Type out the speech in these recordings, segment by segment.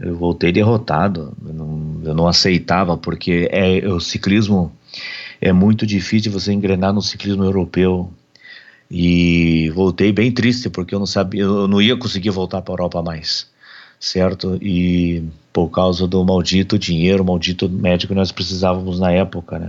Eu voltei derrotado. Eu não, eu não aceitava, porque é, o ciclismo é muito difícil você engrenar no ciclismo europeu. E voltei bem triste, porque eu não sabia, eu não ia conseguir voltar para a Europa mais, certo? E por causa do maldito dinheiro, maldito médico que nós precisávamos na época, né?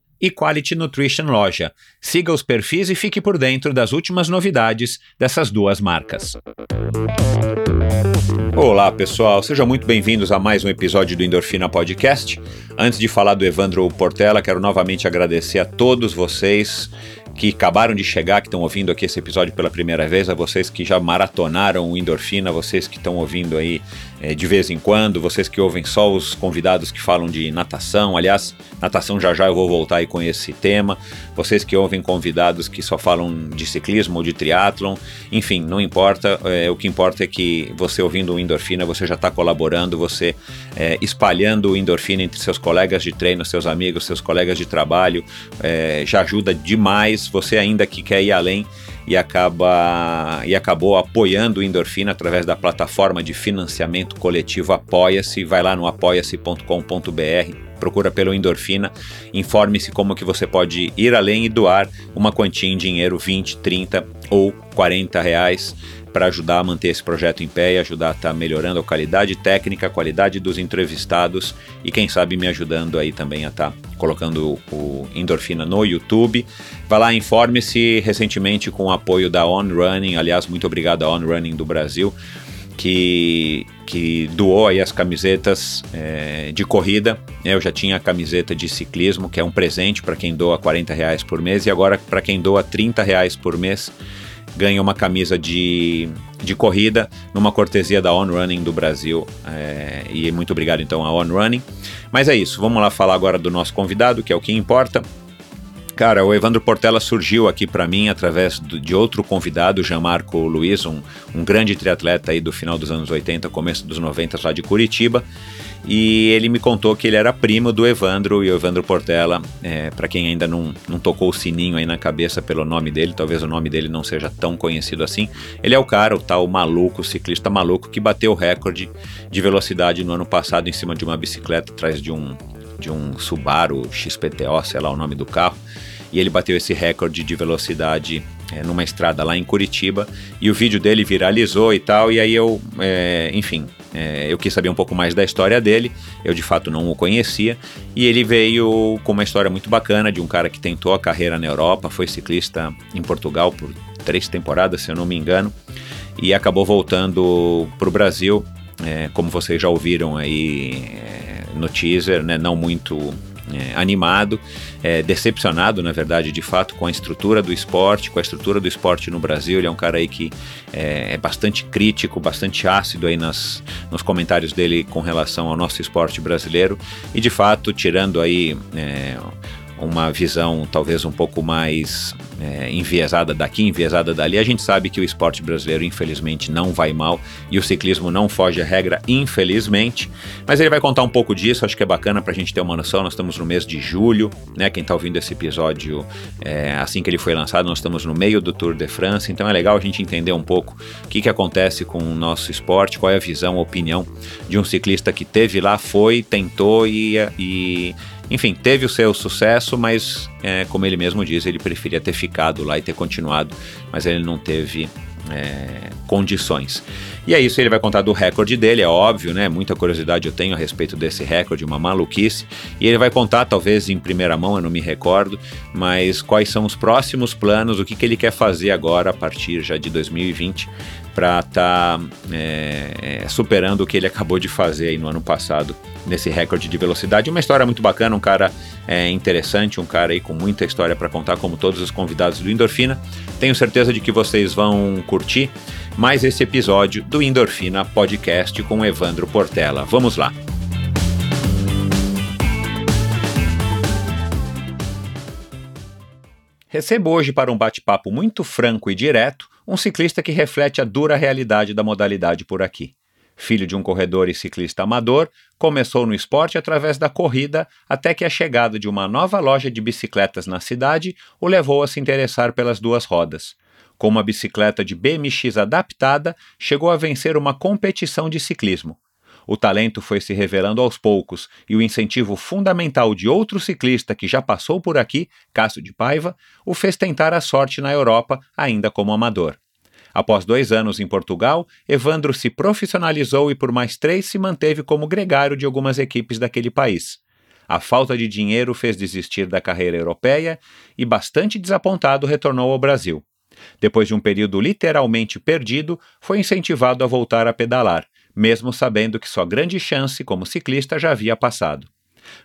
e Quality Nutrition Loja. Siga os perfis e fique por dentro das últimas novidades dessas duas marcas. Olá pessoal, sejam muito bem-vindos a mais um episódio do Endorfina Podcast. Antes de falar do Evandro Portela, quero novamente agradecer a todos vocês que acabaram de chegar, que estão ouvindo aqui esse episódio pela primeira vez, a vocês que já maratonaram o Endorfina, vocês que estão ouvindo aí é, de vez em quando, vocês que ouvem só os convidados que falam de natação, aliás, natação já já eu vou voltar aí com esse tema, vocês que ouvem convidados que só falam de ciclismo ou de triatlon, enfim, não importa, é, o que importa é que você ouvindo o Endorfina, você já está colaborando, você é, espalhando o Endorfina entre seus colegas de treino, seus amigos, seus colegas de trabalho, é, já ajuda demais, você ainda que quer ir além, e acaba e acabou apoiando o Endorfina através da plataforma de financiamento coletivo Apoia-se. Vai lá no apoia-se.com.br, procura pelo Endorfina, informe-se como que você pode ir além e doar uma quantia em dinheiro, 20, 30 ou 40 reais para ajudar a manter esse projeto em pé e ajudar a estar tá melhorando a qualidade técnica, a qualidade dos entrevistados e quem sabe me ajudando aí também a estar tá colocando o Endorfina no YouTube. Vá lá, informe-se recentemente com o apoio da On Running, aliás, muito obrigado à On Running do Brasil, que, que doou aí as camisetas é, de corrida. Eu já tinha a camiseta de ciclismo, que é um presente para quem doa 40 reais por mês, e agora para quem doa 30 reais por mês ganha uma camisa de, de corrida numa cortesia da On Running do Brasil. É, e muito obrigado então a On Running. Mas é isso, vamos lá falar agora do nosso convidado, que é o que importa. Cara, o Evandro Portela surgiu aqui para mim através do, de outro convidado, Jean-Marco Luiz, um, um grande triatleta aí do final dos anos 80, começo dos 90 lá de Curitiba. E ele me contou que ele era primo do Evandro, e o Evandro Portela, é, para quem ainda não, não tocou o sininho aí na cabeça pelo nome dele, talvez o nome dele não seja tão conhecido assim, ele é o cara, o tal maluco, ciclista maluco, que bateu o recorde de velocidade no ano passado em cima de uma bicicleta atrás de um, de um Subaru XPTO, sei lá o nome do carro, e ele bateu esse recorde de velocidade é, numa estrada lá em Curitiba e o vídeo dele viralizou e tal, e aí eu, é, enfim, é, eu quis saber um pouco mais da história dele, eu de fato não o conhecia, e ele veio com uma história muito bacana de um cara que tentou a carreira na Europa, foi ciclista em Portugal por três temporadas, se eu não me engano, e acabou voltando para o Brasil, é, como vocês já ouviram aí é, no teaser, né, não muito é, animado, é, decepcionado, na verdade, de fato, com a estrutura do esporte, com a estrutura do esporte no Brasil. Ele é um cara aí que é, é bastante crítico, bastante ácido aí nas, nos comentários dele com relação ao nosso esporte brasileiro. E de fato, tirando aí é, uma visão talvez um pouco mais é, enviesada daqui, enviesada dali. A gente sabe que o esporte brasileiro, infelizmente, não vai mal e o ciclismo não foge à regra, infelizmente. Mas ele vai contar um pouco disso, acho que é bacana para a gente ter uma noção. Nós estamos no mês de julho, né? Quem está ouvindo esse episódio é, assim que ele foi lançado, nós estamos no meio do Tour de France, então é legal a gente entender um pouco o que, que acontece com o nosso esporte, qual é a visão, a opinião de um ciclista que teve lá, foi, tentou e, e enfim, teve o seu sucesso, mas é, como ele mesmo diz, ele preferia ter ficado lá e ter continuado, mas ele não teve é, condições. E é isso, ele vai contar do recorde dele, é óbvio, né? Muita curiosidade eu tenho a respeito desse recorde, uma maluquice. E ele vai contar, talvez em primeira mão, eu não me recordo, mas quais são os próximos planos, o que, que ele quer fazer agora a partir já de 2020 para estar tá, é, é, superando o que ele acabou de fazer no ano passado nesse recorde de velocidade. Uma história muito bacana, um cara é, interessante, um cara aí com muita história para contar, como todos os convidados do Endorfina. Tenho certeza de que vocês vão curtir mais esse episódio do Endorfina Podcast com Evandro Portela. Vamos lá! Recebo hoje para um bate-papo muito franco e direto um ciclista que reflete a dura realidade da modalidade por aqui. Filho de um corredor e ciclista amador, começou no esporte através da corrida até que a chegada de uma nova loja de bicicletas na cidade o levou a se interessar pelas duas rodas. Com uma bicicleta de BMX adaptada, chegou a vencer uma competição de ciclismo. O talento foi se revelando aos poucos e o incentivo fundamental de outro ciclista que já passou por aqui, Cássio de Paiva, o fez tentar a sorte na Europa, ainda como amador. Após dois anos em Portugal, Evandro se profissionalizou e por mais três se manteve como gregário de algumas equipes daquele país. A falta de dinheiro fez desistir da carreira europeia e, bastante desapontado, retornou ao Brasil. Depois de um período literalmente perdido, foi incentivado a voltar a pedalar, mesmo sabendo que sua grande chance como ciclista já havia passado.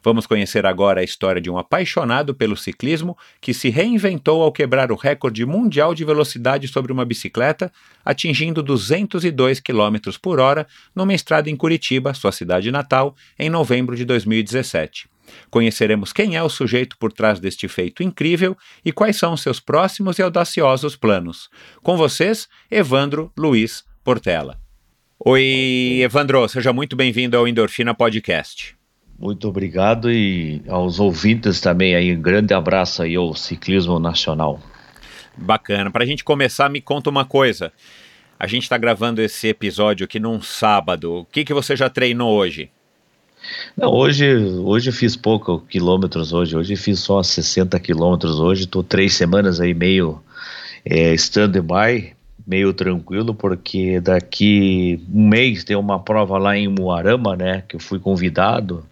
Vamos conhecer agora a história de um apaixonado pelo ciclismo que se reinventou ao quebrar o recorde mundial de velocidade sobre uma bicicleta, atingindo 202 km por hora numa estrada em Curitiba, sua cidade natal, em novembro de 2017. Conheceremos quem é o sujeito por trás deste feito incrível e quais são seus próximos e audaciosos planos. Com vocês, Evandro Luiz Portela. Oi, Evandro, seja muito bem-vindo ao Endorfina Podcast. Muito obrigado e aos ouvintes também aí, um grande abraço aí ao ciclismo nacional. Bacana. Para a gente começar, me conta uma coisa. A gente está gravando esse episódio aqui num sábado. O que, que você já treinou hoje? Não, hoje, hoje fiz pouco quilômetros hoje. Hoje fiz só 60 quilômetros hoje. Estou três semanas aí meio é, stand-by meio tranquilo, porque daqui um mês tem uma prova lá em Muarama, né, que eu fui convidado,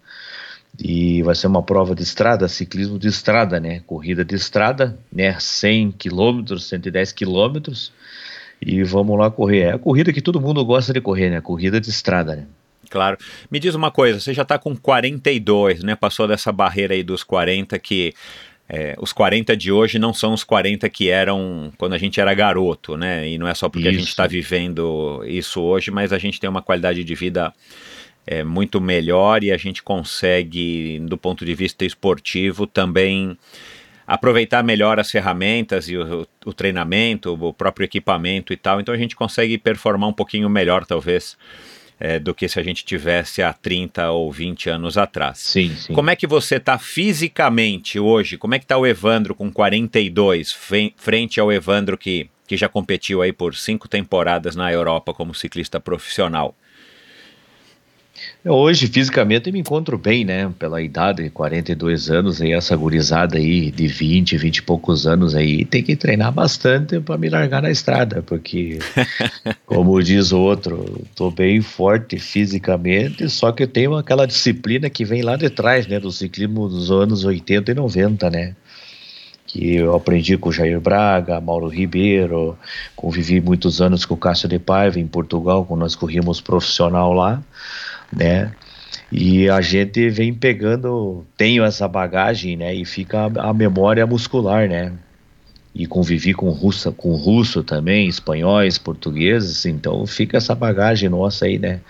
e vai ser uma prova de estrada, ciclismo de estrada, né, corrida de estrada, né, 100 quilômetros, 110 quilômetros, e vamos lá correr. É a corrida que todo mundo gosta de correr, né, corrida de estrada, né. Claro. Me diz uma coisa, você já está com 42, né? Passou dessa barreira aí dos 40 que é, os 40 de hoje não são os 40 que eram quando a gente era garoto, né? E não é só porque isso. a gente está vivendo isso hoje, mas a gente tem uma qualidade de vida é, muito melhor e a gente consegue, do ponto de vista esportivo, também aproveitar melhor as ferramentas e o, o, treinamento, o próprio equipamento e tal. Então a gente consegue performar um pouquinho melhor, talvez, é, do que se a gente tivesse há 30 ou 20 anos atrás. Sim, sim. Como é que você está fisicamente hoje? Como é que está o Evandro com 42 frente ao Evandro que, que já competiu aí por cinco temporadas na Europa como ciclista profissional? Hoje, fisicamente, eu me encontro bem, né? Pela idade, 42 anos, aí, essa gurizada aí de 20, 20 e poucos anos aí, tem que treinar bastante para me largar na estrada, porque, como diz o outro, tô bem forte fisicamente, só que eu tenho aquela disciplina que vem lá de trás, né? Do ciclismo dos anos 80 e 90, né? que eu aprendi com o Jair Braga, Mauro Ribeiro, convivi muitos anos com o Cássio de Paiva em Portugal, quando nós corríamos profissional lá né? E a gente vem pegando, tenho essa bagagem, né? E fica a, a memória muscular, né? E convivi com russo, com russo também, espanhóis, portugueses, então fica essa bagagem nossa aí, né?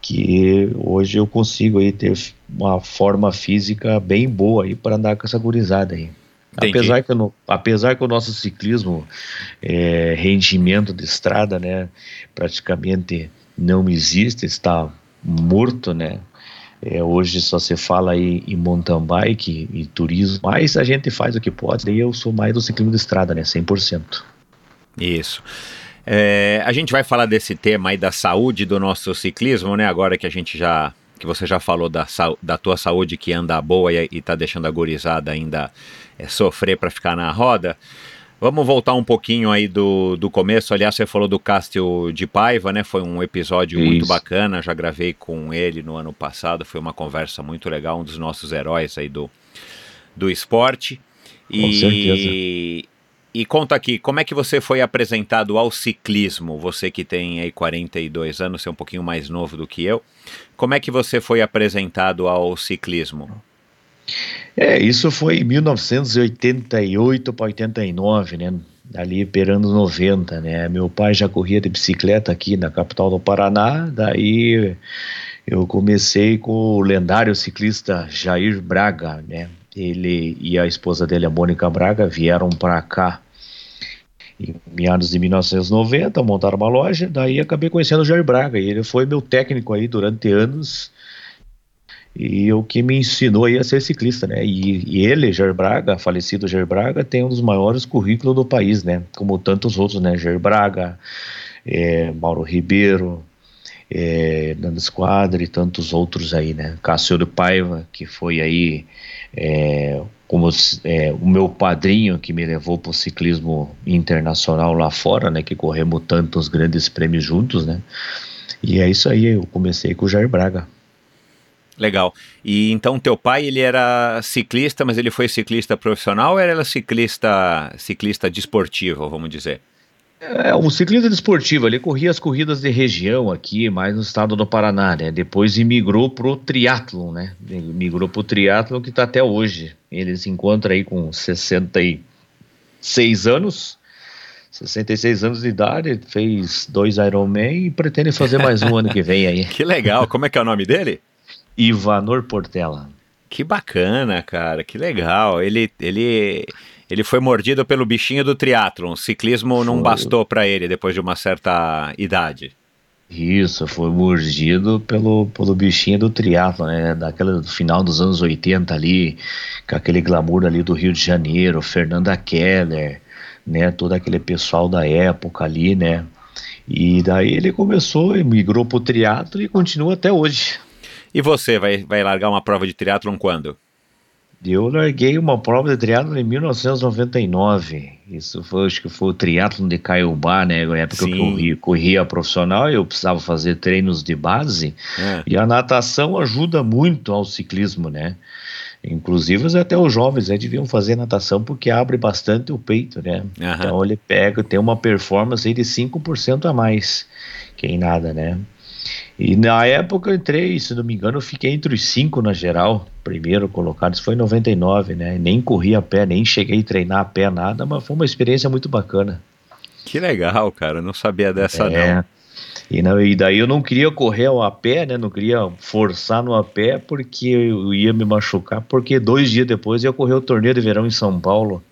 Que hoje eu consigo aí ter uma forma física bem boa aí para andar com essa gurizada aí. Apesar que, no, apesar que o nosso ciclismo é, rendimento de estrada, né, praticamente não existe, está morto, né? É, hoje só se fala aí em mountain bike e turismo, mas a gente faz o que pode, daí eu sou mais do ciclismo de estrada, né? 100%. Isso. É, a gente vai falar desse tema aí da saúde do nosso ciclismo, né? Agora que a gente já que você já falou da, da tua saúde que anda boa e, e tá deixando a gorizada ainda é, sofrer para ficar na roda. Vamos voltar um pouquinho aí do, do começo. Aliás, você falou do Cássio de Paiva, né? Foi um episódio Isso. muito bacana. Já gravei com ele no ano passado. Foi uma conversa muito legal, um dos nossos heróis aí do, do esporte. Com e, certeza. E conta aqui, como é que você foi apresentado ao ciclismo? Você que tem aí 42 anos, você é um pouquinho mais novo do que eu. Como é que você foi apresentado ao ciclismo? É, isso foi em 1988 para 89, né? Ali perando 90, né? Meu pai já corria de bicicleta aqui na capital do Paraná, daí eu comecei com o lendário ciclista Jair Braga, né? Ele e a esposa dele, a Mônica Braga, vieram para cá em meados de 1990, montaram uma loja, daí acabei conhecendo o Jair Braga, e ele foi meu técnico aí durante anos, e o que me ensinou aí a ser ciclista, né? E, e, ele, Jair Braga, falecido Jair Braga, tem um dos maiores currículos do país, né? Como tantos outros, né? Jair Braga, é, Mauro Ribeiro, é, Nando e tantos outros aí, né? Cássio de Paiva, que foi aí é, como é, o meu padrinho que me levou para o ciclismo internacional lá fora, né? Que corremos tantos grandes prêmios juntos, né? E é isso aí, eu comecei com o Jair Braga. Legal. E então teu pai ele era ciclista, mas ele foi ciclista profissional ou era ciclista ciclista desportivo, vamos dizer? É, um ciclista desportivo, ele corria as corridas de região aqui, mais no estado do Paraná, né? Depois migrou pro triatlon, né? Migrou pro triatlon que está até hoje. Ele se encontra aí com 66 anos, 66 anos de idade, fez dois Ironman e pretende fazer mais um ano que vem aí. Que legal, como é que é o nome dele? Ivanor Portela. Que bacana, cara, que legal. Ele, ele, ele foi mordido pelo bichinho do triatlon. O ciclismo foi. não bastou para ele depois de uma certa idade. Isso, foi mordido pelo, pelo bichinho do triatlo, né? Daquela final dos anos 80 ali, com aquele glamour ali do Rio de Janeiro, Fernanda Keller, né? Todo aquele pessoal da época ali, né? E daí ele começou migrou pro triatlo e continua até hoje. E você vai, vai largar uma prova de triatlon quando? Eu larguei uma prova de triatlon em 1999. Isso foi, acho que foi o triatlon de Caiobá, né? Na época Sim. que eu corria, corria profissional, eu precisava fazer treinos de base. É. E a natação ajuda muito ao ciclismo, né? Inclusive até os jovens né, deviam fazer natação porque abre bastante o peito, né? Uhum. Então ele pega, tem uma performance aí de 5% a mais quem nada, né? E na época eu entrei, se não me engano, eu fiquei entre os cinco na geral, primeiro colocado, isso foi em 99, né? Nem corri a pé, nem cheguei a treinar a pé, nada, mas foi uma experiência muito bacana. Que legal, cara, eu não sabia dessa é. não. E, não, e daí eu não queria correr a pé, né? Não queria forçar no a pé porque eu ia me machucar, porque dois dias depois eu ia correr o torneio de verão em São Paulo.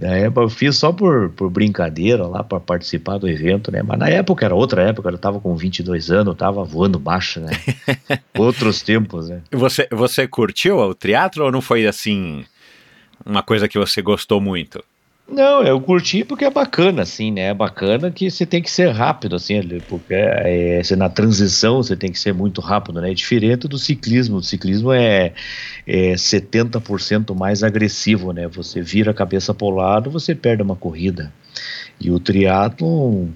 Na época eu fiz só por, por brincadeira lá para participar do evento, né? Mas na época era outra época, eu tava com 22 anos, eu tava voando baixo, né? Outros tempos, né? Você, você curtiu o teatro ou não foi assim uma coisa que você gostou muito? Não, eu curti porque é bacana, assim, né? É bacana que você tem que ser rápido, assim, porque é, na transição você tem que ser muito rápido, né? É diferente do ciclismo. O ciclismo é, é 70% mais agressivo, né? Você vira a cabeça para o lado, você perde uma corrida. E o triatlo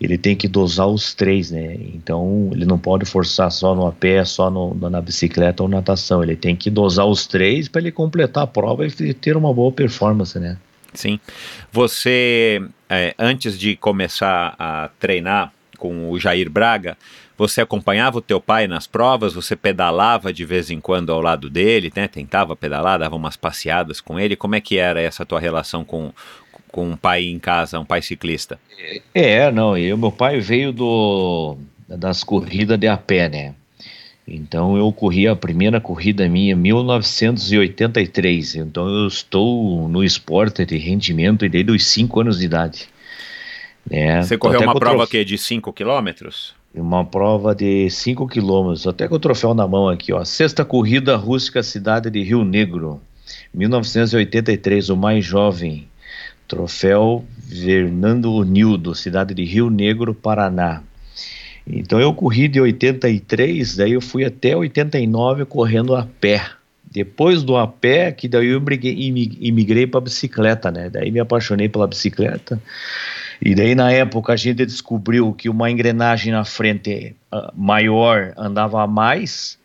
ele tem que dosar os três, né? Então ele não pode forçar só no a pé, só no, na bicicleta ou natação. Ele tem que dosar os três para ele completar a prova e ter uma boa performance, né? Sim. Você, é, antes de começar a treinar com o Jair Braga, você acompanhava o teu pai nas provas, você pedalava de vez em quando ao lado dele, né? Tentava pedalar, dava umas passeadas com ele. Como é que era essa tua relação com, com um pai em casa, um pai ciclista? É, não, eu, meu pai veio do das corridas de a pé, né? Então eu corri a primeira corrida minha em 1983. Então eu estou no esporte de rendimento desde os 5 anos de idade. É, Você correu uma prova trof... que de 5 quilômetros? Uma prova de 5 quilômetros, até com o troféu na mão aqui, ó. Sexta corrida rústica cidade de Rio Negro, 1983, o mais jovem. Troféu Fernando Unildo, cidade de Rio Negro, Paraná. Então eu corri de 83, daí eu fui até 89 correndo a pé. Depois do a pé, que daí eu imigrei para bicicleta, né? Daí me apaixonei pela bicicleta. E daí na época a gente descobriu que uma engrenagem na frente uh, maior andava a mais.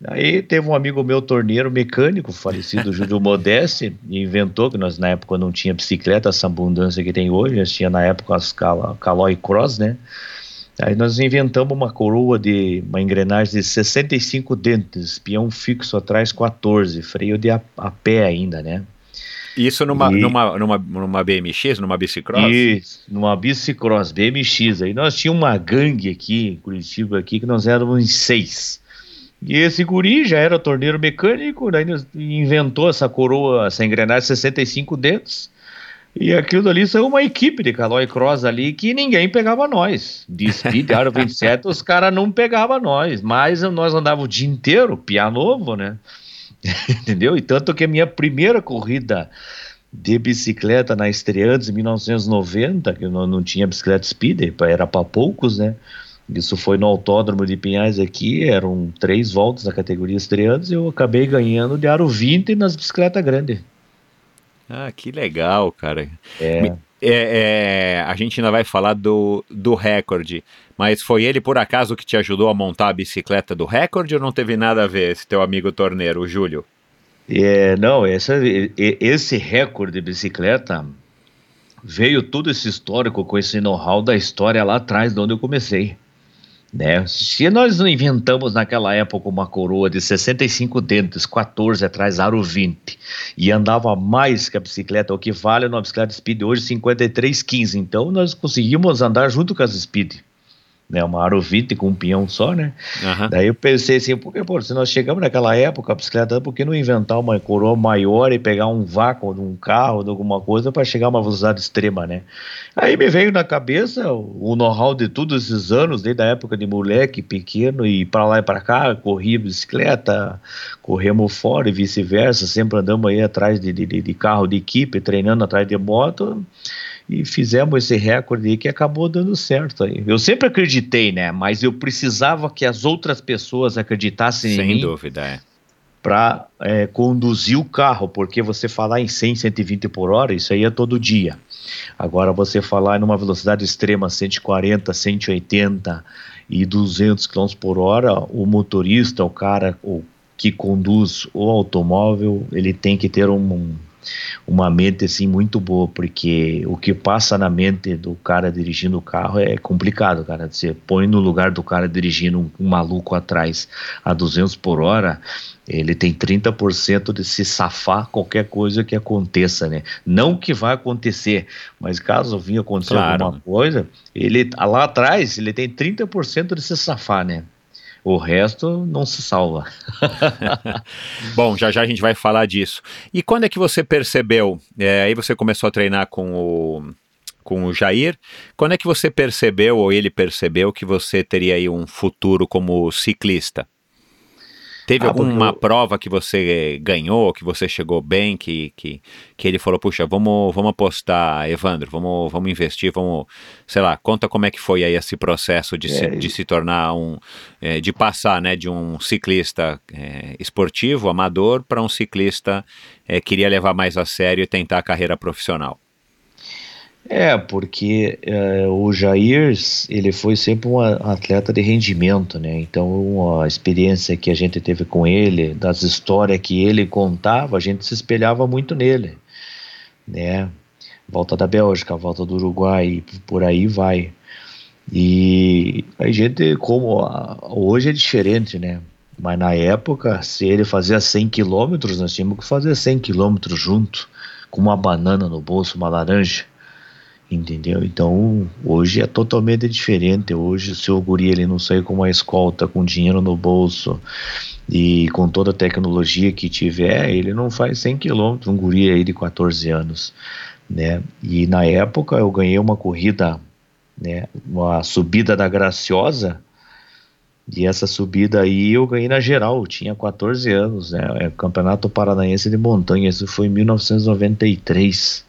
Daí teve um amigo meu torneiro mecânico, falecido Júlio Modeste, inventou que nós na época não tinha bicicleta, essa abundância que tem hoje, nós tinha na época as Caloi Cross, né? Aí nós inventamos uma coroa de uma engrenagem de 65 dentes, peão fixo atrás 14, freio de a, a pé ainda, né? Isso numa, e... numa, numa, numa BMX, numa bicicross? Isso, numa bicicross, BMX. Aí nós tínhamos uma gangue aqui, em Curitiba, aqui, que nós éramos em seis. E esse guri já era torneiro mecânico, daí inventou essa coroa, essa engrenagem de 65 dentes. E aquilo ali saiu uma equipe de Calói Cross ali que ninguém pegava nós. De Speed, Aro 27, os caras não pegavam nós. Mas nós andávamos o dia inteiro, pia novo, né? Entendeu? E tanto que a minha primeira corrida de bicicleta na Estreantes em 1990, que não, não tinha bicicleta Speed, era para poucos, né? Isso foi no Autódromo de Pinhais aqui, eram três voltas na categoria Estreantes, e eu acabei ganhando de aro 20 nas bicicletas grandes. Ah, que legal, cara. É. É, é, a gente ainda vai falar do, do recorde, mas foi ele por acaso que te ajudou a montar a bicicleta do recorde ou não teve nada a ver esse teu amigo torneiro, o Júlio? É, não, essa, esse recorde de bicicleta veio todo esse histórico com esse know-how da história lá atrás de onde eu comecei. Né? Se nós não inventamos naquela época uma coroa de 65 dentes, 14 atrás, aro 20, e andava mais que a bicicleta, o que vale numa bicicleta Speed hoje 53,15. Então nós conseguimos andar junto com as Speed né, uma Aro 20 com um pinhão só, né? Uhum. Daí eu pensei assim, porque, pô, se nós chegamos naquela época, a bicicleta, por que não inventar uma coroa maior e pegar um vácuo de um carro, de alguma coisa, para chegar a uma velocidade extrema, né? Aí me veio na cabeça o, o know-how de todos esses anos, desde a época de moleque pequeno, e para lá e para cá, corria bicicleta, corremos fora e vice-versa, sempre andamos aí atrás de, de, de carro de equipe, treinando atrás de moto, e fizemos esse recorde aí que acabou dando certo aí. Eu sempre acreditei, né? Mas eu precisava que as outras pessoas acreditassem Sem em mim. Sem dúvida, é. Para é, conduzir o carro, porque você falar em 100, 120 por hora, isso aí é todo dia. Agora, você falar numa velocidade extrema, 140, 180 e 200 km por hora, o motorista, o cara o que conduz o automóvel, ele tem que ter um, uma mente assim muito boa, porque o que passa na mente do cara dirigindo o carro é complicado, cara. Você põe no lugar do cara dirigindo um, um maluco atrás a 200 por hora, ele tem 30% de se safar qualquer coisa que aconteça, né? Não que vai acontecer, mas caso vinha acontecer claro. alguma coisa, ele lá atrás ele tem 30% de se safar, né? O resto não se salva. Bom, já já a gente vai falar disso. E quando é que você percebeu? É, aí você começou a treinar com o com o Jair. Quando é que você percebeu ou ele percebeu que você teria aí um futuro como ciclista? Teve ah, alguma prova que você ganhou, que você chegou bem, que, que, que ele falou, puxa, vamos, vamos apostar, Evandro, vamos, vamos investir, vamos, sei lá, conta como é que foi aí esse processo de, é, se, de se tornar um, é, de passar, né, de um ciclista é, esportivo, amador, para um ciclista que é, queria levar mais a sério e tentar a carreira profissional. É, porque é, o Jair, ele foi sempre um atleta de rendimento, né? Então, a experiência que a gente teve com ele, das histórias que ele contava, a gente se espelhava muito nele, né? Volta da Bélgica, volta do Uruguai, por aí vai. E a gente, como hoje é diferente, né? Mas na época, se ele fazia 100 quilômetros, nós tínhamos que fazer 100 quilômetros junto, com uma banana no bolso, uma laranja entendeu? Então hoje é totalmente diferente. Hoje o seu guri ele não sai com uma escolta, com dinheiro no bolso e com toda a tecnologia que tiver, ele não faz 100 km, um guri aí de 14 anos, né? E na época eu ganhei uma corrida, né? Uma subida da Graciosa. E essa subida aí eu ganhei na geral, tinha 14 anos, né? É Campeonato Paranaense de Montanha, isso foi em 1993.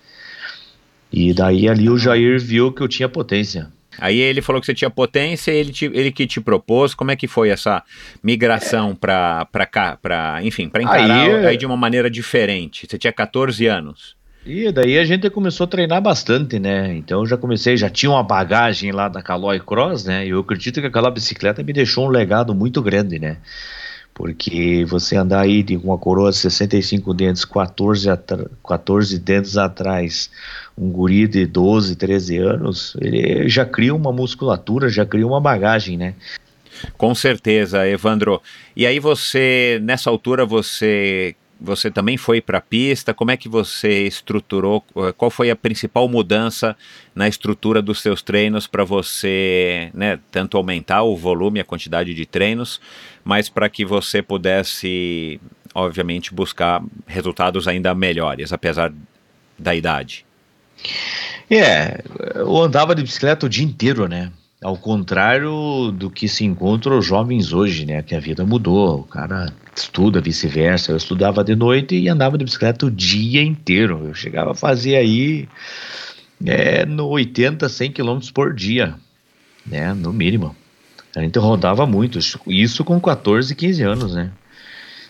E daí ali o Jair viu que eu tinha potência. Aí ele falou que você tinha potência, ele, te, ele que te propôs, como é que foi essa migração para cá, para enfim, para encarar aí, aí, de uma maneira diferente? Você tinha 14 anos. E daí a gente começou a treinar bastante, né? Então eu já comecei, já tinha uma bagagem lá da Caloi Cross, né? E eu acredito que aquela bicicleta me deixou um legado muito grande, né? Porque você andar aí de uma coroa de 65 dentes, 14, 14 dentes atrás, um guri de 12, 13 anos, ele já cria uma musculatura, já cria uma bagagem, né? Com certeza, Evandro. E aí você, nessa altura, você você também foi para a pista? Como é que você estruturou? Qual foi a principal mudança na estrutura dos seus treinos para você, né, tanto aumentar o volume, a quantidade de treinos, mas para que você pudesse, obviamente, buscar resultados ainda melhores, apesar da idade? É, eu andava de bicicleta o dia inteiro, né? Ao contrário do que se encontra os jovens hoje, né? Que a vida mudou, o cara estuda vice-versa. Eu estudava de noite e andava de bicicleta o dia inteiro. Eu chegava a fazer aí é, no 80, 100 km por dia, né? No mínimo. A gente rodava muito, isso com 14, 15 anos, né?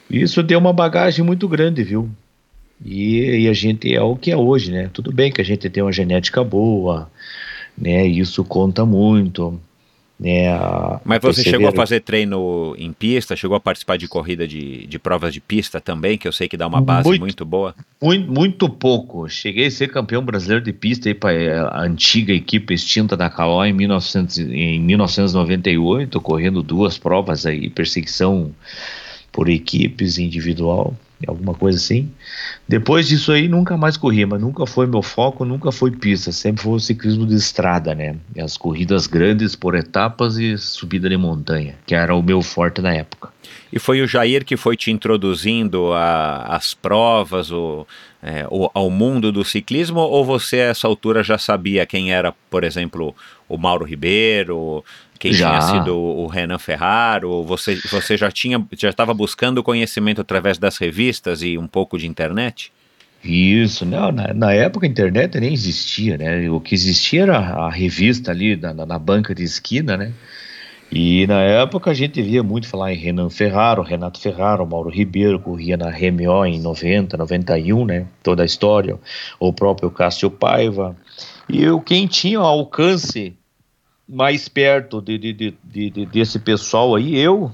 Isso deu uma bagagem muito grande, viu? E, e a gente é o que é hoje, né? Tudo bem que a gente tem uma genética boa, né? Isso conta muito. Né, a, Mas você chegou a fazer treino em pista, chegou a participar de corrida de, de provas de pista também, que eu sei que dá uma base muito, muito boa? Muito, muito pouco. Cheguei a ser campeão brasileiro de pista para é, a antiga equipe extinta da Caló em, 1900, em 1998, correndo duas provas aí, perseguição por equipes individual alguma coisa assim. Depois disso aí, nunca mais corri, mas nunca foi meu foco, nunca foi pista, sempre foi o ciclismo de estrada, né? As corridas grandes por etapas e subida de montanha, que era o meu forte na época. E foi o Jair que foi te introduzindo às provas, o, é, o, ao mundo do ciclismo, ou você a essa altura já sabia quem era, por exemplo, o Mauro Ribeiro, quem já. tinha sido o Renan Ferraro? Você, você já tinha já estava buscando conhecimento através das revistas e um pouco de internet? Isso, não, na, na, época a internet nem existia, né? O que existia era a revista ali na, na, banca de esquina, né? E na época a gente via muito falar em Renan Ferraro, Renato Ferraro, Mauro Ribeiro, corria na RMO em 90, 91, né? Toda a história, o próprio Cássio Paiva. E eu, quem tinha alcance mais perto de, de, de, de, desse pessoal aí, eu,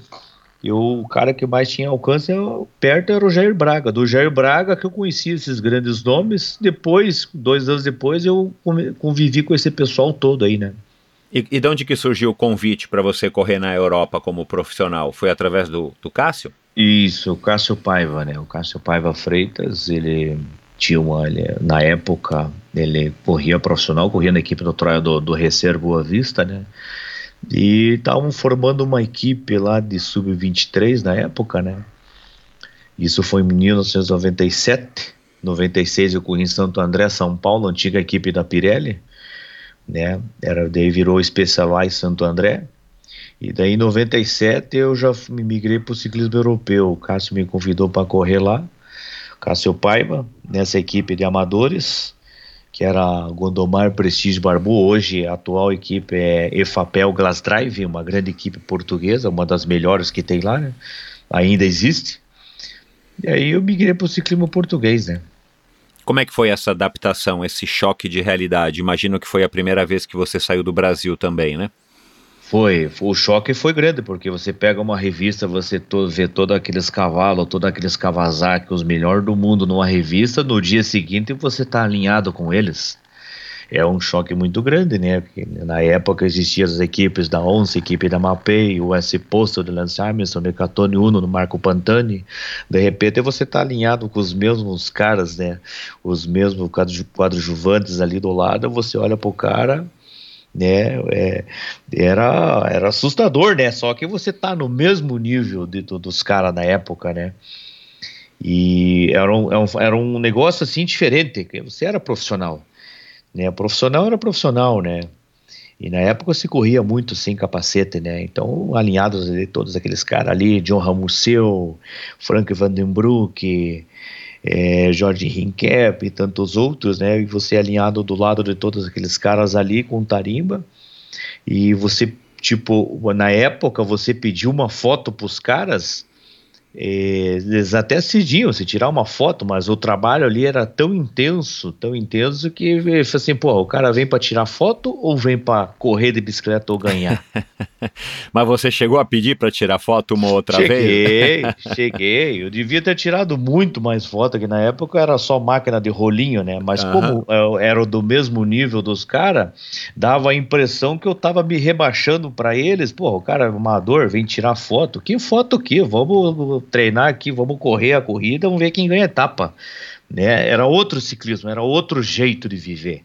E o cara que mais tinha alcance perto era o Jair Braga. Do Jair Braga que eu conheci esses grandes nomes. Depois, dois anos depois, eu convivi com esse pessoal todo aí, né? E, e de onde que surgiu o convite para você correr na Europa como profissional? Foi através do, do Cássio? Isso, o Cássio Paiva, né? O Cássio Paiva Freitas, ele tinha uma, ele, na época, ele corria profissional, corria na equipe do Troia do, do Recer Boa Vista, né? E estavam formando uma equipe lá de sub-23 na época, né? Isso foi em 1997. 96 eu corri em Santo André, São Paulo, antiga equipe da Pirelli, né? Era daí virou Specialized Santo André. E daí em 97 eu já me migrei para o ciclismo europeu. O Cássio me convidou para correr lá. Cássio Paiva, nessa equipe de amadores que era Gondomar Prestige Barbu, hoje a atual equipe é EFAPEL Glass Drive, uma grande equipe portuguesa, uma das melhores que tem lá, né? ainda existe. E aí eu migrei para o ciclismo português, né? Como é que foi essa adaptação, esse choque de realidade? Imagino que foi a primeira vez que você saiu do Brasil também, né? Foi, o choque foi grande, porque você pega uma revista, você to, vê todos aqueles cavalos, todos aqueles Kawasaki, os melhores do mundo numa revista, no dia seguinte você está alinhado com eles. É um choque muito grande, né? Porque na época existiam as equipes da Once, equipe da Mapei, o S Posto do Lance Armstrong, Decathlon Uno do Marco Pantani. De repente você está alinhado com os mesmos caras, né? Os mesmos quadrujuvantes ali do lado, você olha pro cara né? É, era, era assustador, né? Só que você tá no mesmo nível de, dos caras da época, né? E era um, era um, era um negócio assim diferente, você era profissional, né? Profissional era profissional, né? E na época se corria muito sem capacete, né? Então, alinhados ali, todos aqueles caras ali, John Ramuseu, Frank Vandenbroek, é, Jorge Rincap e tantos outros, né? E você alinhado do lado de todos aqueles caras ali com tarimba e você tipo na época você pediu uma foto para os caras eles até cediam se tirar uma foto, mas o trabalho ali era tão intenso, tão intenso que assim, pô, o cara vem para tirar foto ou vem para correr de bicicleta ou ganhar? mas você chegou a pedir para tirar foto uma outra cheguei, vez? Cheguei, cheguei. Eu devia ter tirado muito mais foto, que na época era só máquina de rolinho, né? Mas uhum. como eu era do mesmo nível dos caras, dava a impressão que eu tava me rebaixando para eles. Pô, o cara é amador, vem tirar foto. Que foto o quê? Vamos treinar aqui, vamos correr a corrida, vamos ver quem ganha etapa. Né? Era outro ciclismo, era outro jeito de viver.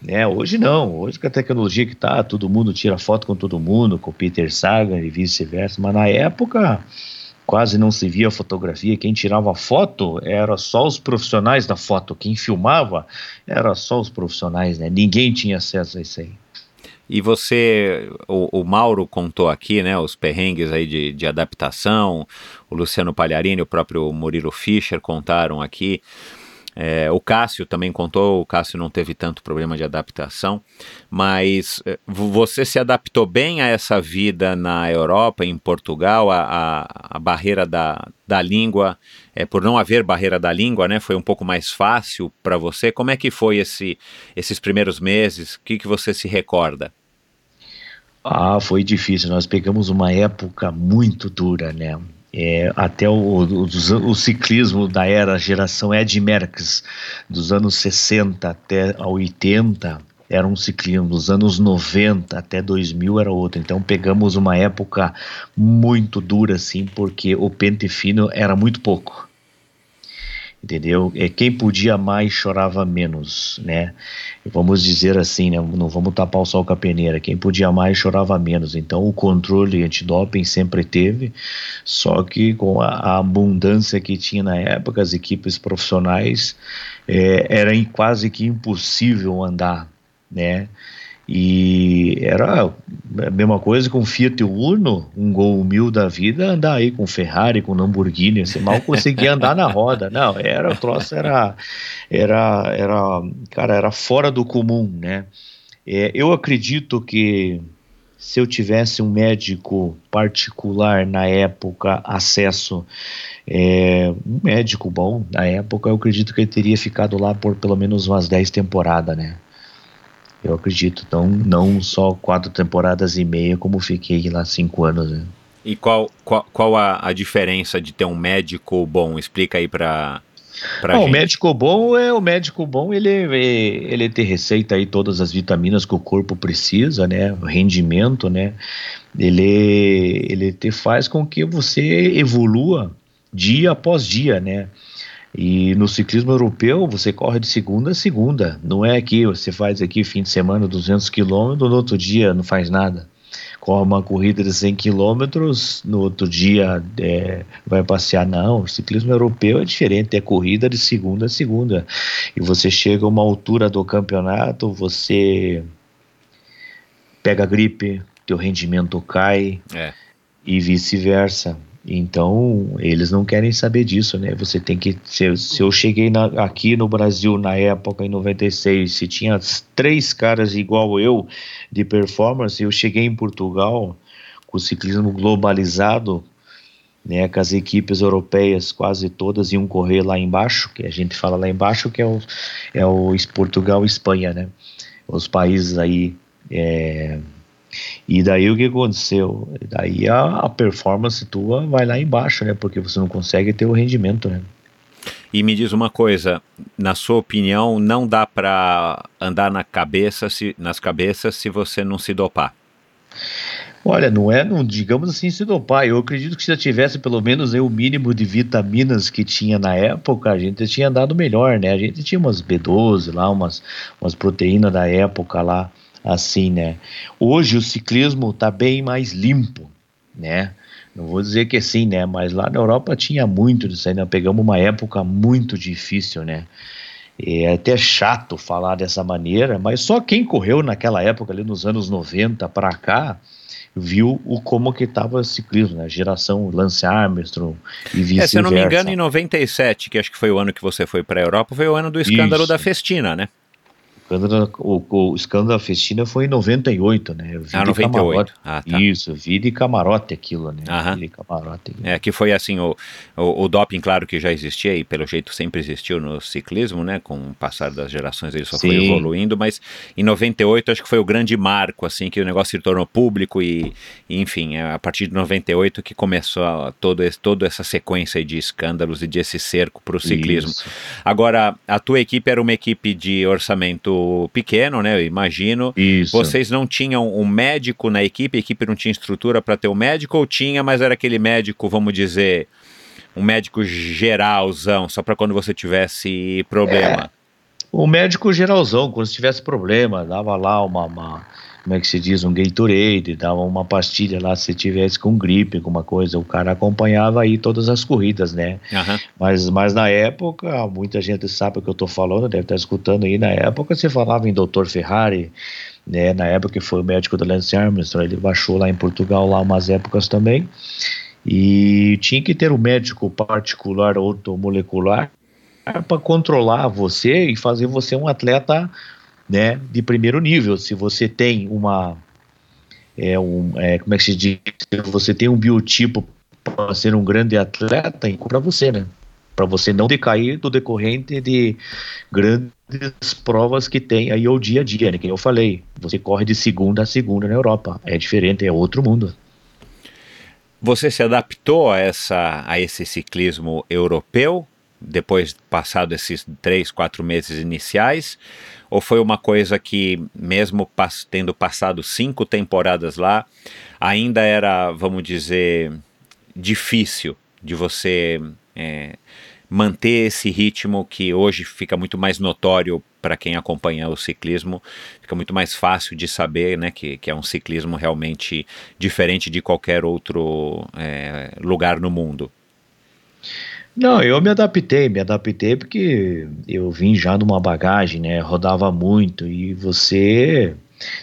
Né? Hoje não, hoje com a tecnologia que tá, todo mundo tira foto com todo mundo, com o Peter Sagan e vice-versa, mas na época quase não se via fotografia, quem tirava foto era só os profissionais da foto, quem filmava era só os profissionais, né? Ninguém tinha acesso a isso aí. E você, o, o, Mauro contou aqui, né, os perrengues aí de, de adaptação, o Luciano Pagliarini, o próprio Murilo Fischer contaram aqui. É, o Cássio também contou, o Cássio não teve tanto problema de adaptação, mas é, você se adaptou bem a essa vida na Europa, em Portugal, a, a, a barreira da, da língua, é, por não haver barreira da língua, né, foi um pouco mais fácil para você. Como é que foi esse, esses primeiros meses? O que, que você se recorda? Ah, foi difícil. Nós pegamos uma época muito dura, né? É, até o, o, o, ciclismo da era geração Ed Merckx, dos anos 60 até 80, era um ciclismo, dos anos 90 até 2000 era outro. Então pegamos uma época muito dura, assim, porque o pente fino era muito pouco entendeu? É quem podia mais chorava menos, né? Vamos dizer assim, né? Não vamos tapar o sol com a peneira. Quem podia mais chorava menos. Então o controle antidoping sempre teve, só que com a, a abundância que tinha na época, as equipes profissionais é, era quase que impossível andar, né? E era a mesma coisa com Fiat Uno, um Gol mil da vida, andar aí com Ferrari, com Lamborghini, você mal conseguia andar na roda. Não, era o troço era era era, cara, era fora do comum, né? É, eu acredito que se eu tivesse um médico particular na época, acesso, é, um médico bom na época, eu acredito que ele teria ficado lá por pelo menos umas 10 temporadas, né? Eu acredito, então não só quatro temporadas e meia, como fiquei lá cinco anos. Né? E qual, qual, qual a, a diferença de ter um médico bom? Explica aí para Bom, o médico bom é o médico bom, ele, ele te receita aí todas as vitaminas que o corpo precisa, né? O rendimento, né? Ele, ele te faz com que você evolua dia após dia, né? E no ciclismo europeu você corre de segunda a segunda, não é que você faz aqui fim de semana 200 quilômetros, no outro dia não faz nada corre uma corrida de 100 quilômetros, no outro dia é, vai passear. Não, o ciclismo europeu é diferente, é corrida de segunda a segunda. E você chega a uma altura do campeonato, você pega gripe, teu rendimento cai é. e vice-versa. Então, eles não querem saber disso, né? Você tem que. Se, se eu cheguei na, aqui no Brasil na época, em 96, se tinha três caras igual eu de performance, eu cheguei em Portugal com o ciclismo globalizado, né? Com as equipes europeias quase todas iam correr lá embaixo, que a gente fala lá embaixo, que é o, é o Portugal e Espanha, né? Os países aí. É, e daí o que aconteceu? Daí a, a, performance tua vai lá embaixo, né? Porque você não consegue ter o rendimento, né? E me diz uma coisa, na sua opinião, não dá para andar na cabeça, se, nas cabeças se você não se dopar? Olha, não é, não, digamos assim, se dopar. Eu acredito que se já tivesse pelo menos aí, o mínimo de vitaminas que tinha na época, a gente tinha andado melhor, né? A gente tinha umas B12 lá, umas, umas proteínas da época lá assim, né? Hoje o ciclismo está bem mais limpo, né? Não vou dizer que sim, né? Mas lá na Europa tinha muito disso aí, nós pegamos uma época muito difícil, né? É até chato falar dessa maneira, mas só quem correu naquela época, ali nos anos 90 para cá, viu o como que estava o ciclismo, né? Geração Lance Armstrong e vice-versa. É, se eu não me engano, em 97, que acho que foi o ano que você foi para a Europa, foi o ano do escândalo Isso. da Festina, né? O, o, escândalo da Festina foi em 98, né? Eu vi ah, 98. Ah, tá. Isso, vi de camarote aquilo, né? Aham. Vi de camarote. É, que foi assim, o, o, o, doping, claro que já existia e pelo jeito sempre existiu no ciclismo, né? Com o passar das gerações ele só Sim. foi evoluindo, mas em 98 acho que foi o grande marco, assim, que o negócio se tornou público e, e enfim, é a partir de 98 que começou todo esse, toda essa sequência de escândalos e de esse cerco para o ciclismo. Isso. Agora, a tua equipe era uma equipe de orçamento pequeno, né? Eu imagino. Isso. Vocês não tinham um médico na equipe, a equipe não tinha estrutura para ter um médico ou tinha, mas era aquele médico, vamos dizer, um médico geralzão, só para quando você tivesse problema? É, o médico geralzão, quando tivesse problema, dava lá uma, uma como é que se diz, um Gatorade, dava uma pastilha lá se tivesse com gripe, alguma coisa, o cara acompanhava aí todas as corridas, né? Uhum. Mas, mas na época, muita gente sabe o que eu tô falando, deve estar escutando aí, na época você falava em Dr. Ferrari, né? Na época que foi o médico do Lance Armstrong, ele baixou lá em Portugal lá umas épocas também, e tinha que ter um médico particular ou molecular para controlar você e fazer você um atleta né, de primeiro nível. Se você tem uma, é, um, é, como é que se diz, se você tem um biotipo para ser um grande atleta, para você, né? Para você não decair do decorrente de grandes provas que tem aí o dia a dia, né? Que eu falei, você corre de segunda a segunda na Europa, é diferente, é outro mundo. Você se adaptou a, essa, a esse ciclismo europeu depois passado esses três, quatro meses iniciais? Ou foi uma coisa que, mesmo pass tendo passado cinco temporadas lá, ainda era, vamos dizer, difícil de você é, manter esse ritmo que hoje fica muito mais notório para quem acompanha o ciclismo, fica muito mais fácil de saber né, que, que é um ciclismo realmente diferente de qualquer outro é, lugar no mundo. Não, eu me adaptei, me adaptei porque eu vim já numa bagagem, né? Rodava muito e você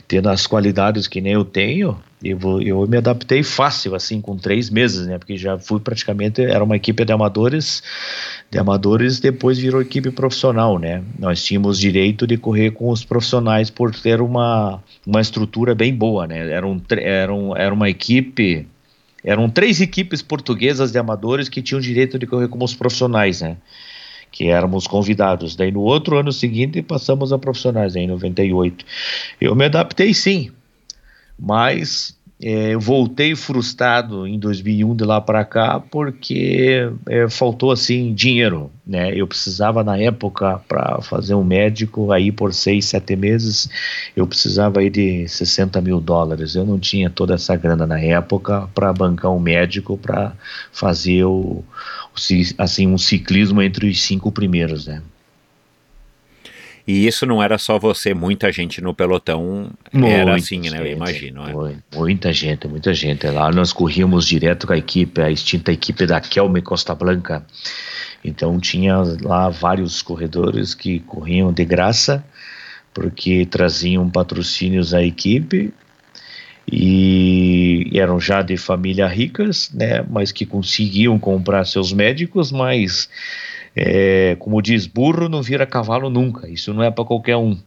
tendo as qualidades que nem eu tenho, eu, eu me adaptei fácil, assim, com três meses, né? Porque já fui praticamente, era uma equipe de amadores, de amadores, depois virou equipe profissional, né? Nós tínhamos direito de correr com os profissionais por ter uma, uma estrutura bem boa, né? Era, um, era, um, era uma equipe eram três equipes portuguesas de amadores que tinham direito de correr como os profissionais, né? Que éramos convidados. Daí no outro ano seguinte passamos a profissionais, em 98. Eu me adaptei sim, mas é, eu voltei frustrado em 2001 de lá para cá porque é, faltou assim dinheiro, né? Eu precisava na época para fazer um médico aí por seis, sete meses, eu precisava aí de 60 mil dólares. Eu não tinha toda essa grana na época para bancar um médico para fazer o, o, assim um ciclismo entre os cinco primeiros, né? E isso não era só você, muita gente no pelotão era assim, gente, né? Eu imagino. É. Muita gente, muita gente. Lá nós corríamos direto com a equipe, a extinta equipe da Kelme Costa Blanca. Então tinha lá vários corredores que corriam de graça, porque traziam patrocínios à equipe e eram já de família ricas, né? Mas que conseguiam comprar seus médicos, mas é, como diz, burro não vira cavalo nunca, isso não é para qualquer um.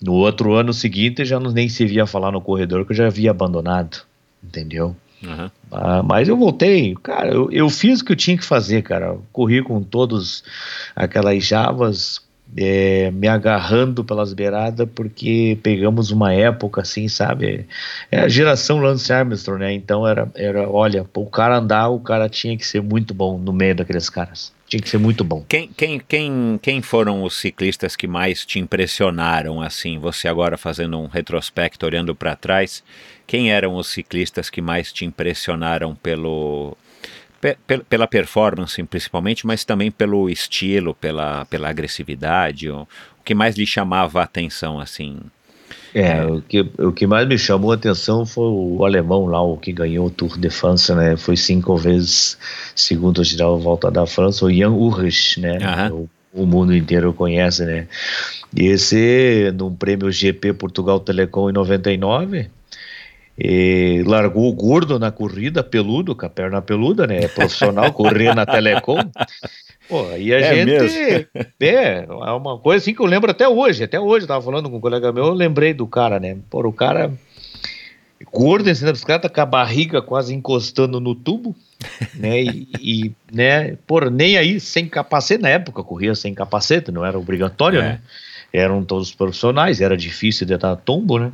No outro ano seguinte já não, nem se via falar no corredor que eu já havia abandonado, entendeu? Uhum. Ah, mas eu voltei, cara, eu, eu, fiz o que eu tinha que fazer, cara. Corri com todos aquelas javas, é, me agarrando pelas beiradas, porque pegamos uma época assim, sabe? É a geração Lance Armstrong, né? Então era, era olha, o cara andar, o cara tinha que ser muito bom no meio daqueles caras. Tinha que ser muito bom. Quem, quem, quem, quem foram os ciclistas que mais te impressionaram, assim, você agora fazendo um retrospecto, olhando para trás, quem eram os ciclistas que mais te impressionaram pelo, pela performance principalmente, mas também pelo estilo, pela, pela agressividade, o, o que mais lhe chamava a atenção, assim? É, é, o, que, o que mais me chamou a atenção foi o alemão lá, o que ganhou o Tour de France, né? Foi cinco vezes segundo geral volta da França, o Jan Ulrich, né? Uhum. O, o, mundo inteiro conhece, né? E esse, num prêmio GP Portugal Telecom em 99, e largou o gordo na corrida, peludo, com a perna peluda, né? É profissional, corria na Telecom. Pô, e a é gente. Mesmo? É, é uma coisa assim que eu lembro até hoje. Até hoje, eu tava falando com um colega meu, eu lembrei do cara, né? Pô, o cara gordo em cima da bicicleta, com a barriga quase encostando no tubo, né? E, e, né, por nem aí, sem capacete, na época corria sem capacete, não era obrigatório, é. né? Eram todos profissionais, era difícil de dar tombo, né?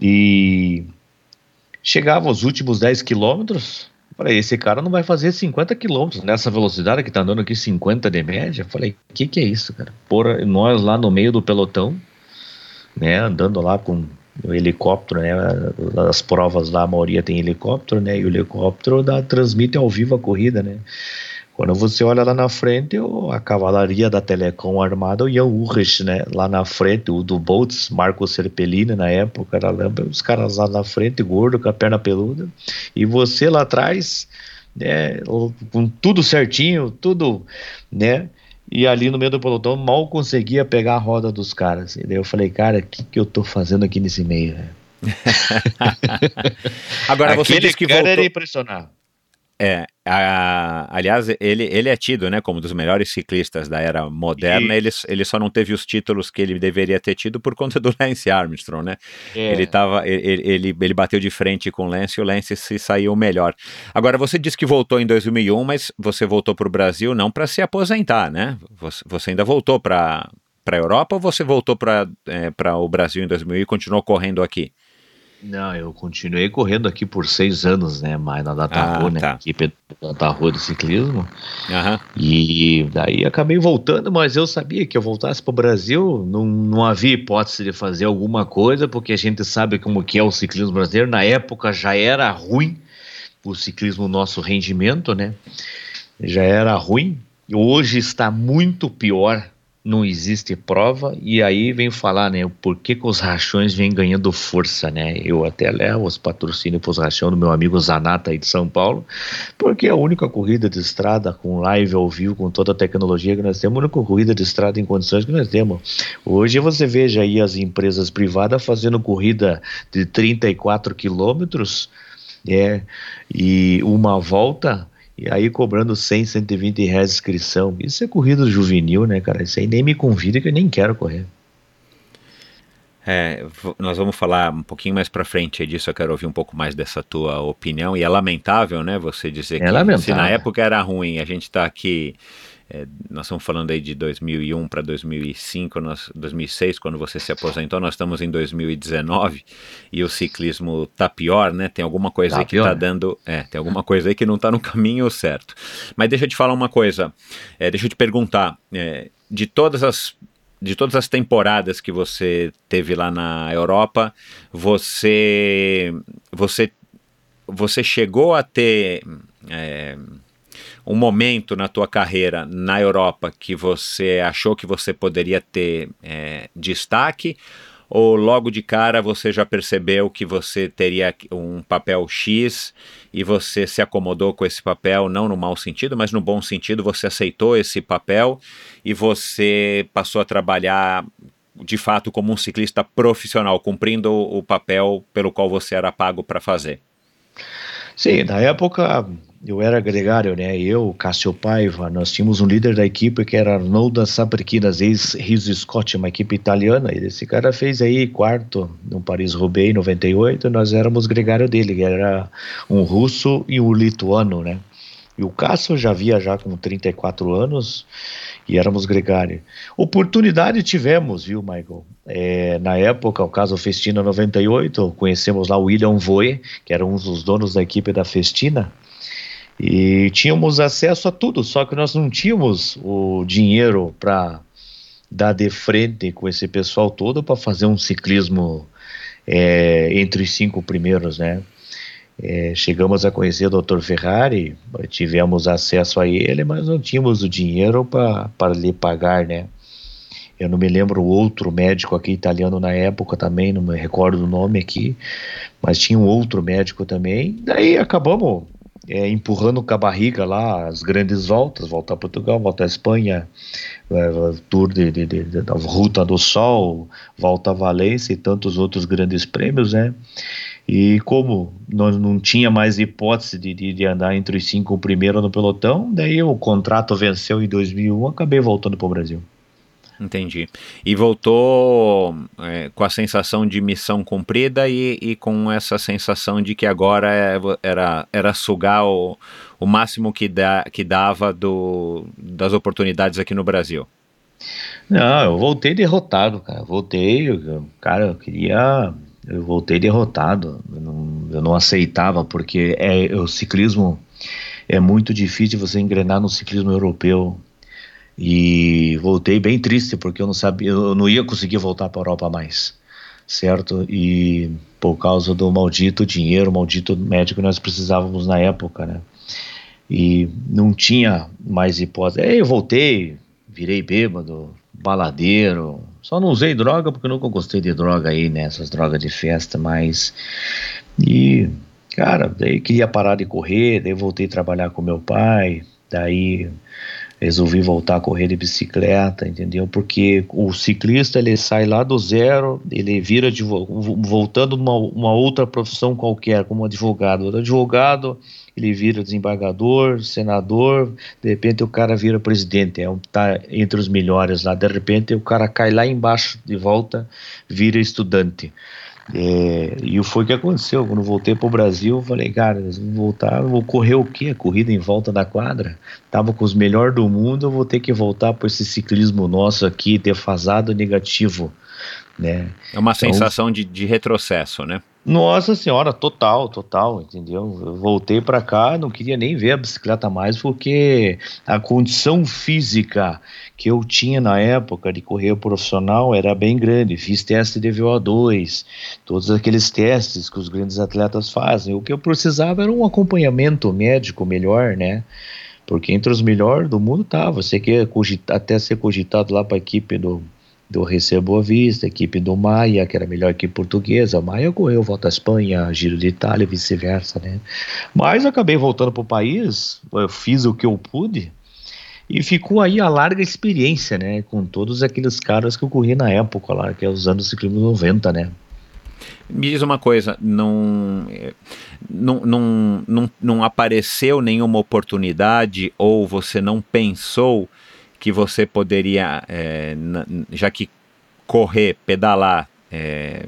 E chegava os últimos 10 quilômetros, Falei, esse cara não vai fazer 50 quilômetros nessa velocidade que tá andando aqui 50 de média. Falei, o que que é isso, cara? Porra, nós lá no meio do pelotão, né, andando lá com o helicóptero, né, as provas lá, a maioria tem helicóptero, né, e o helicóptero dá, transmite ao vivo a corrida, né. Quando você olha lá na frente, a cavalaria da Telecom armada, o Jan Ulrich, né? Lá na frente, o do Boltz, Marco Serpellini na época, era, lembra? Os caras lá na frente, gordo, com a perna peluda. E você lá atrás, né? Com tudo certinho, tudo, né? E ali no meio do pelotão, mal conseguia pegar a roda dos caras. E daí eu falei, cara, o que, que eu tô fazendo aqui nesse meio, Agora você Aquele disse que cara voltou... era impressionar. É, a, aliás, ele, ele é tido né, como um dos melhores ciclistas da era moderna. Ele, ele só não teve os títulos que ele deveria ter tido por conta do Lance Armstrong, né? É. Ele, tava, ele, ele, ele bateu de frente com o Lance e o Lance se saiu melhor. Agora, você disse que voltou em 2001, mas você voltou para o Brasil não para se aposentar, né? Você, você ainda voltou para a Europa ou você voltou para é, o Brasil em 2001 e continuou correndo aqui? Não, eu continuei correndo aqui por seis anos, né? Mais na Data ah, né? Tá. Equipe da Rua do ciclismo. Uhum. E daí acabei voltando, mas eu sabia que eu voltasse para o Brasil, não, não havia hipótese de fazer alguma coisa, porque a gente sabe como que é o ciclismo brasileiro. Na época já era ruim o ciclismo, nosso rendimento, né? Já era ruim. Hoje está muito pior não existe prova, e aí vem falar, né, por que, que os rachões vêm ganhando força, né? Eu até levo os patrocínios para os rachões do meu amigo Zanata aí de São Paulo, porque é a única corrida de estrada com live ao vivo, com toda a tecnologia que nós temos, a única corrida de estrada em condições que nós temos. Hoje você veja aí as empresas privadas fazendo corrida de 34 quilômetros, é, e uma volta e aí cobrando 100, 120 reais de inscrição. Isso é corrida juvenil, né, cara? Isso aí nem me convida que eu nem quero correr. É, nós vamos falar um pouquinho mais para frente disso, eu quero ouvir um pouco mais dessa tua opinião, e é lamentável, né, você dizer é que lamentável. se na época era ruim, a gente está aqui é, nós estamos falando aí de 2001 para 2005, nós, 2006, quando você se aposentou, nós estamos em 2019 e o ciclismo tá pior, né? Tem alguma coisa Tá aí que pior, tá né? dando, é, tem alguma coisa aí que não tá no caminho certo. Mas deixa eu te falar uma coisa, é, deixa eu te perguntar, é, de todas as de todas as temporadas que você teve lá na Europa, você você você chegou a ter é, um momento na tua carreira na Europa que você achou que você poderia ter é, destaque? Ou logo de cara você já percebeu que você teria um papel X e você se acomodou com esse papel, não no mau sentido, mas no bom sentido, você aceitou esse papel e você passou a trabalhar de fato como um ciclista profissional, cumprindo o papel pelo qual você era pago para fazer? Sim, na época eu era gregário, né? Eu, Cássio Paiva, nós tínhamos um líder da equipe que era Arnoldo Saperquinas, ex-Riso Scott, uma equipe italiana. E esse cara fez aí quarto no Paris-Roubaix em 98. Nós éramos gregário dele, que era um russo e um lituano, né? E o Cássio já via já com 34 anos e éramos gregário. Oportunidade tivemos, viu, Michael? É, na época, o caso Festina 98, conhecemos lá o William Voe, que era um dos donos da equipe da Festina, e tínhamos acesso a tudo, só que nós não tínhamos o dinheiro para dar de frente com esse pessoal todo para fazer um ciclismo é, entre os cinco primeiros, né? É, chegamos a conhecer o Dr. Ferrari, tivemos acesso a ele, mas não tínhamos o dinheiro para lhe pagar, né? Eu não me lembro outro médico aqui italiano na época também, não me recordo o nome aqui, mas tinha um outro médico também. Daí acabamos é, empurrando com a barriga lá as grandes voltas, volta a Portugal, volta a Espanha, é, Tour de, de, de, da Ruta do Sol, volta a Valência e tantos outros grandes prêmios, né? E como nós não tinha mais hipótese de, de, de andar entre os cinco primeiros no pelotão, daí o contrato venceu em 2001, acabei voltando para o Brasil. Entendi. E voltou é, com a sensação de missão cumprida e, e, com essa sensação de que agora é, era, era sugar o, o máximo que, dá, que dava do, das oportunidades aqui no Brasil. Não, eu voltei derrotado, cara. Voltei, eu, cara, eu queria. Eu voltei derrotado. Eu não, eu não aceitava, porque é, o ciclismo é muito difícil você engrenar no ciclismo europeu. E voltei bem triste porque eu não sabia, eu não ia conseguir voltar para a Europa mais, certo? E por causa do maldito dinheiro, maldito médico que nós precisávamos na época, né? E não tinha mais hipótese. Aí eu voltei, virei bêbado, baladeiro. Só não usei droga porque nunca gostei de droga aí, né? Essas drogas de festa, mas. E, cara, daí queria parar de correr, daí voltei a trabalhar com meu pai, daí resolvi voltar a correr de bicicleta, entendeu? Porque o ciclista ele sai lá do zero, ele vira de, voltando numa uma outra profissão qualquer, como advogado. O advogado ele vira desembargador, senador, de repente o cara vira presidente, é um, tá entre os melhores lá. De repente o cara cai lá embaixo de volta, vira estudante. É, e foi o que aconteceu. Quando voltei para o Brasil, falei, cara, vou voltar, vou correr o quê? Corrida em volta da quadra? Tava com os melhores do mundo, eu vou ter que voltar para esse ciclismo nosso aqui, defasado, negativo. Né? É uma então, sensação de, de retrocesso, né? Nossa senhora, total, total, entendeu? Eu voltei para cá, não queria nem ver a bicicleta mais, porque a condição física que eu tinha na época de correr profissional era bem grande. Fiz teste de VO2, todos aqueles testes que os grandes atletas fazem. O que eu precisava era um acompanhamento médico melhor, né? Porque entre os melhores do mundo tava. Você quer até ser cogitado lá para a equipe do do Recebo Boa Vista, equipe do Maia, que era a melhor equipe portuguesa. O Maia correu volta à Espanha, Giro de Itália, vice-versa, né? Mas acabei voltando para o país, eu fiz o que eu pude e ficou aí a larga experiência, né? Com todos aqueles caras que eu corri na época lá, que é os anos ciclismo 90, né? Me diz uma coisa, não, não, não, não, não apareceu nenhuma oportunidade ou você não pensou que você poderia, é, já que correr, pedalar, é,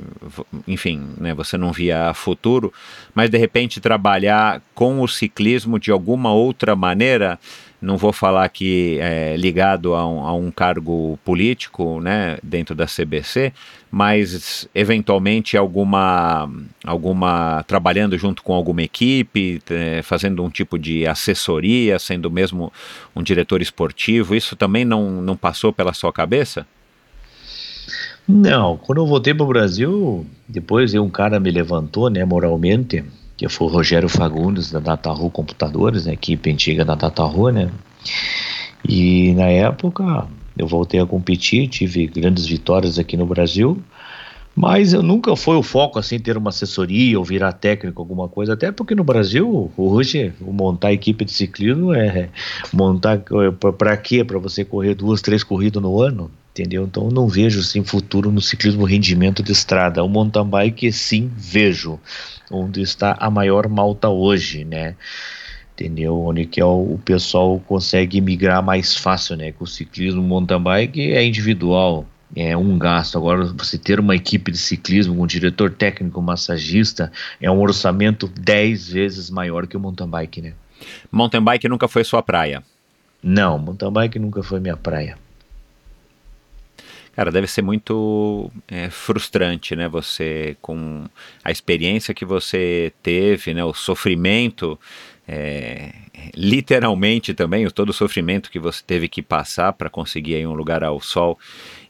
enfim, né, você não via futuro, mas de repente trabalhar com o ciclismo de alguma outra maneira, não vou falar que é, ligado a um, a um, cargo político né, dentro da CBC, mas eventualmente alguma, alguma trabalhando junto com alguma equipe, é, fazendo um tipo de assessoria, sendo mesmo um diretor esportivo, isso também não, não passou pela sua cabeça? Não, quando eu voltei para o Brasil, depois um cara me levantou, né, moralmente, que foi o Rogério Fagundes da DataRu Computadores, né, equipe antiga da DataRu, né? E na época eu voltei a competir, tive grandes vitórias aqui no Brasil, mas eu nunca foi o foco assim ter uma assessoria ou virar técnico alguma coisa, até porque no Brasil hoje montar equipe de ciclismo é montar é, para quê? Para você correr duas, três corridas no ano, entendeu? Então não vejo assim futuro no ciclismo rendimento de estrada. O mountain bike sim vejo onde está a maior malta hoje, né? Entendeu? Onde que é o, o pessoal consegue migrar mais fácil, né? Com o ciclismo mountain bike é individual, é um gasto. Agora, você ter uma equipe de ciclismo, um diretor técnico, um massagista, é um orçamento 10 vezes maior que o mountain bike, né? Mountain bike nunca foi sua praia? Não, mountain bike nunca foi minha praia. Cara, deve ser muito é, frustrante, né? Você, com a experiência que você teve, né? O sofrimento, é, literalmente também, todo o sofrimento que você teve que passar para conseguir aí um lugar ao sol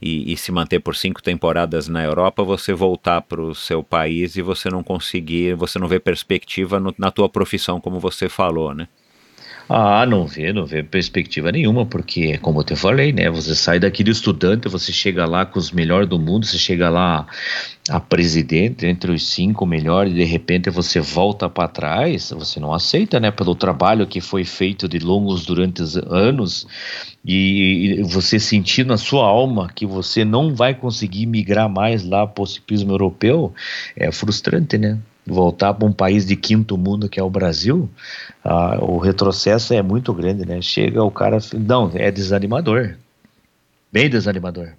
e, e, se manter por cinco temporadas na Europa, você voltar para o seu país e você não conseguir, você não vê perspectiva no, na tua profissão, como você falou, né? Ah, não vê, não vê perspectiva nenhuma, porque, como eu te falei, né? Você sai daqui de estudante, você chega lá com os melhores do mundo, você chega lá a presidente, entre os cinco melhores, e de repente você volta para trás, você não aceita, né? Pelo trabalho que foi feito de longos durante anos, e, e você sentir na sua alma que você não vai conseguir migrar mais lá para o ciclismo europeu, é frustrante, né? voltar para um país de quinto mundo que é o Brasil, ah, o retrocesso é muito grande, né? Chega o cara, não, é desanimador, bem desanimador.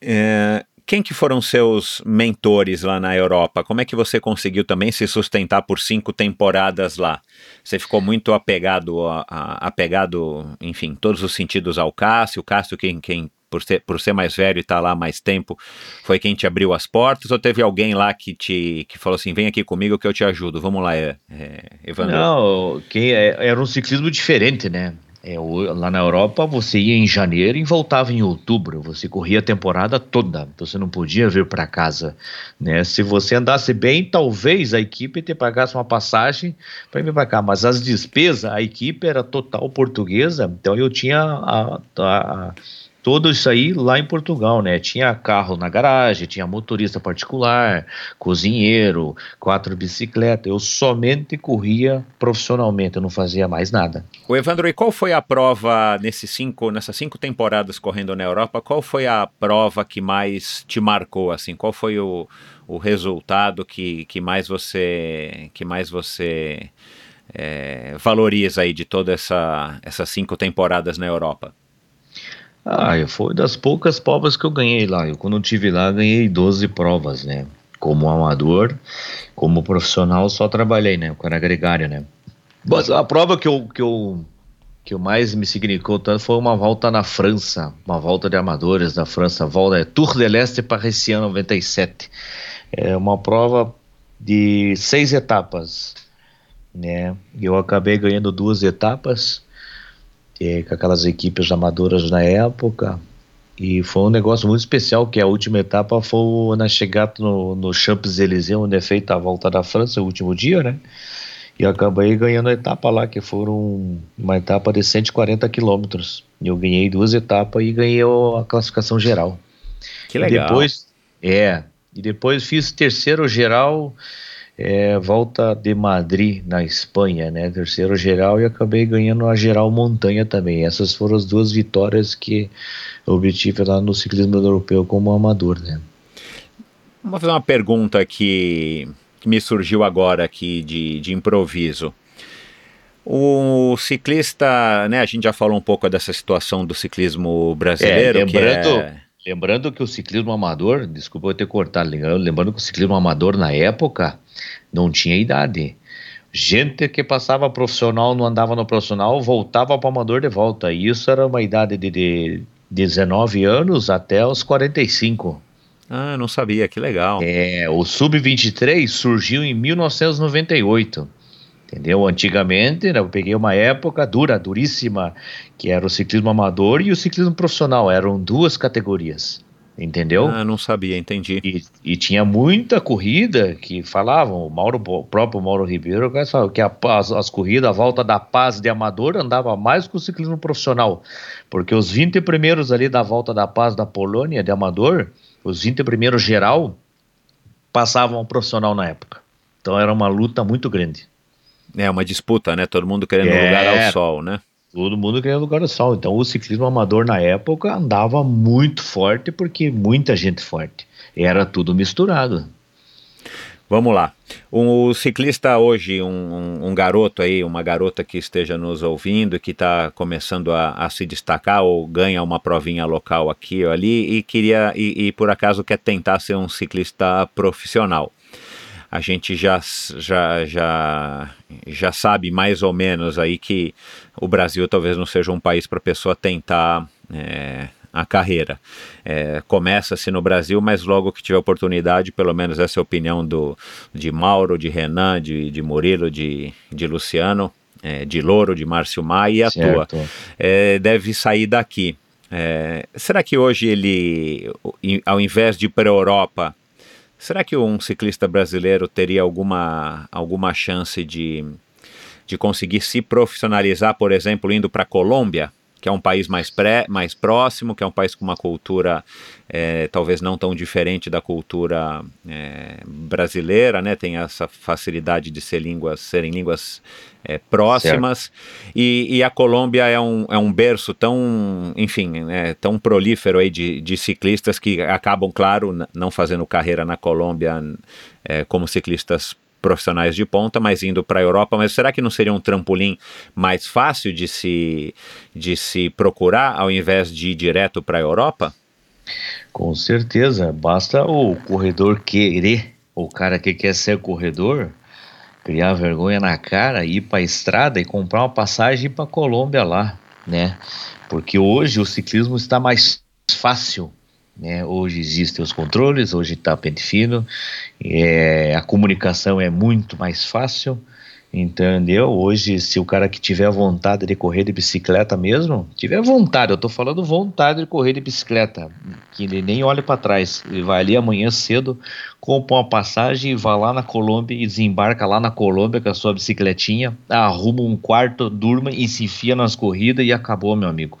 É, quem que foram seus mentores lá na Europa? Como é que você conseguiu também se sustentar por cinco temporadas lá? Você ficou muito apegado, a, a, apegado, enfim, todos os sentidos ao Cássio. O Cássio quem, quem por ser, por ser mais velho e estar tá lá mais tempo, foi quem te abriu as portas? Ou teve alguém lá que te que falou assim: vem aqui comigo que eu te ajudo? Vamos lá, é, é, Evandro. Não, que é, era um ciclismo diferente, né? É, lá na Europa você ia em janeiro e voltava em outubro. Você corria a temporada toda. Você não podia vir para casa, né? Se você andasse bem, talvez a equipe te pagasse uma passagem para vir para cá. Mas as despesas, a equipe era total portuguesa. Então eu tinha a, a, tudo isso aí lá em Portugal, né? Tinha carro na garagem, tinha motorista particular, cozinheiro, quatro bicicletas. Eu somente corria profissionalmente, eu não fazia mais nada. O Evandro, e qual foi a prova nesses cinco, nessas cinco temporadas correndo na Europa? Qual foi a prova que mais te marcou? Assim, qual foi o, o resultado que, que mais você que mais você é, valoriza aí de todas essa, essas cinco temporadas na Europa? Ah, foi das poucas provas que eu ganhei lá. Eu, quando eu tive lá, ganhei 12 provas, né? Como amador, como profissional, só trabalhei, né? Com era gregário, né? Mas a prova que eu, que eu, que eu mais me significou tanto foi uma volta na França, uma volta de amadores na França, volta é Tour de l'Est Parisien 97. É uma prova de seis etapas, né? Eu acabei ganhando duas etapas é, com aquelas equipes amadoras na época. E foi um negócio muito especial, que a última etapa foi na chegada no, no Champs-Élysées, onde é feita a volta da França, o último dia, né? E acabei ganhando a etapa lá, que foram uma etapa de 140 quilômetros. Eu ganhei duas etapas e ganhei a classificação geral. Que legal. E depois, é, e depois fiz terceiro geral é, volta de Madrid, na Espanha, né? Terceiro geral e acabei ganhando a geral montanha também. Essas foram as duas vitórias que eu obtive lá no ciclismo europeu como amador, né? Vou fazer uma pergunta que, que me surgiu agora aqui de, de improviso. O ciclista, né? A gente já falou um pouco dessa situação do ciclismo brasileiro. É, lembrando, é... lembrando que o ciclismo amador, desculpa eu ter cortado, lembrando que o ciclismo amador na época não tinha idade. Gente que passava profissional, não andava no profissional, voltava para o amador de volta. E isso era uma idade de, de 19 anos até os 45. Ah, não sabia, que legal. É, o Sub-23 surgiu em 1998. Entendeu? Antigamente, né, eu peguei uma época dura, duríssima, que era o ciclismo amador e o ciclismo profissional. Eram duas categorias. Entendeu? Ah, não sabia, entendi. E, e tinha muita corrida que falavam, o, Mauro, o próprio Mauro Ribeiro falava que a, as, as corridas, a volta da paz de amador andava mais que o ciclismo profissional. Porque os 20 primeiros ali da volta da paz da Polônia de amador, os 20 primeiros geral, passavam ao profissional na época. Então era uma luta muito grande. É uma disputa, né? Todo mundo querendo é, lugar ao sol, né? Todo mundo querendo lugar ao sol. Então o ciclismo amador na época andava muito forte porque muita gente forte. Era tudo misturado. Vamos lá. O ciclista hoje, um, um, garoto aí, uma garota que esteja nos ouvindo e que está começando a, a, se destacar ou ganha uma provinha local aqui ou ali e queria e, e por acaso quer tentar ser um ciclista profissional a gente já, já, já, já sabe mais ou menos aí que o Brasil talvez não seja um país para a pessoa tentar é, a carreira. É, Começa-se no Brasil, mas logo que tiver oportunidade, pelo menos essa é a opinião do, de Mauro, de Renan, de, de Murilo, de, de Luciano, é, de Louro, de Márcio Maia e a certo. tua. É, deve sair daqui. É, será que hoje ele, ao invés de ir para a Europa, Será que um ciclista brasileiro teria alguma, alguma chance de, de conseguir se profissionalizar, por exemplo, indo para a Colômbia? que é um país mais, pré, mais próximo, que é um país com uma cultura é, talvez não tão diferente da cultura é, brasileira, né? Tem essa facilidade de ser línguas, serem línguas é, próximas. E, e, a Colômbia é um, é um berço tão, enfim, é, tão prolífero aí de, de ciclistas que acabam, claro, não fazendo carreira na Colômbia é, como ciclistas profissionais de ponta, mas indo para a Europa. Mas será que não seria um trampolim mais fácil de se, de se procurar ao invés de ir direto para a Europa? Com certeza, basta o corredor querer, o cara que quer ser corredor, criar vergonha na cara, ir para a estrada e comprar uma passagem para Colômbia lá, né? Porque hoje o ciclismo está mais fácil né? Hoje existem os controles, hoje está pente fino, é, a comunicação é muito mais fácil, entendeu? Hoje, se o cara que tiver vontade de correr de bicicleta mesmo, tiver vontade, eu estou falando vontade de correr de bicicleta, que ele nem olha para trás, ele vai ali amanhã cedo, compra uma passagem e vai lá na Colômbia e desembarca lá na Colômbia com a sua bicicletinha, arruma um quarto, durma e se enfia nas corridas e acabou, meu amigo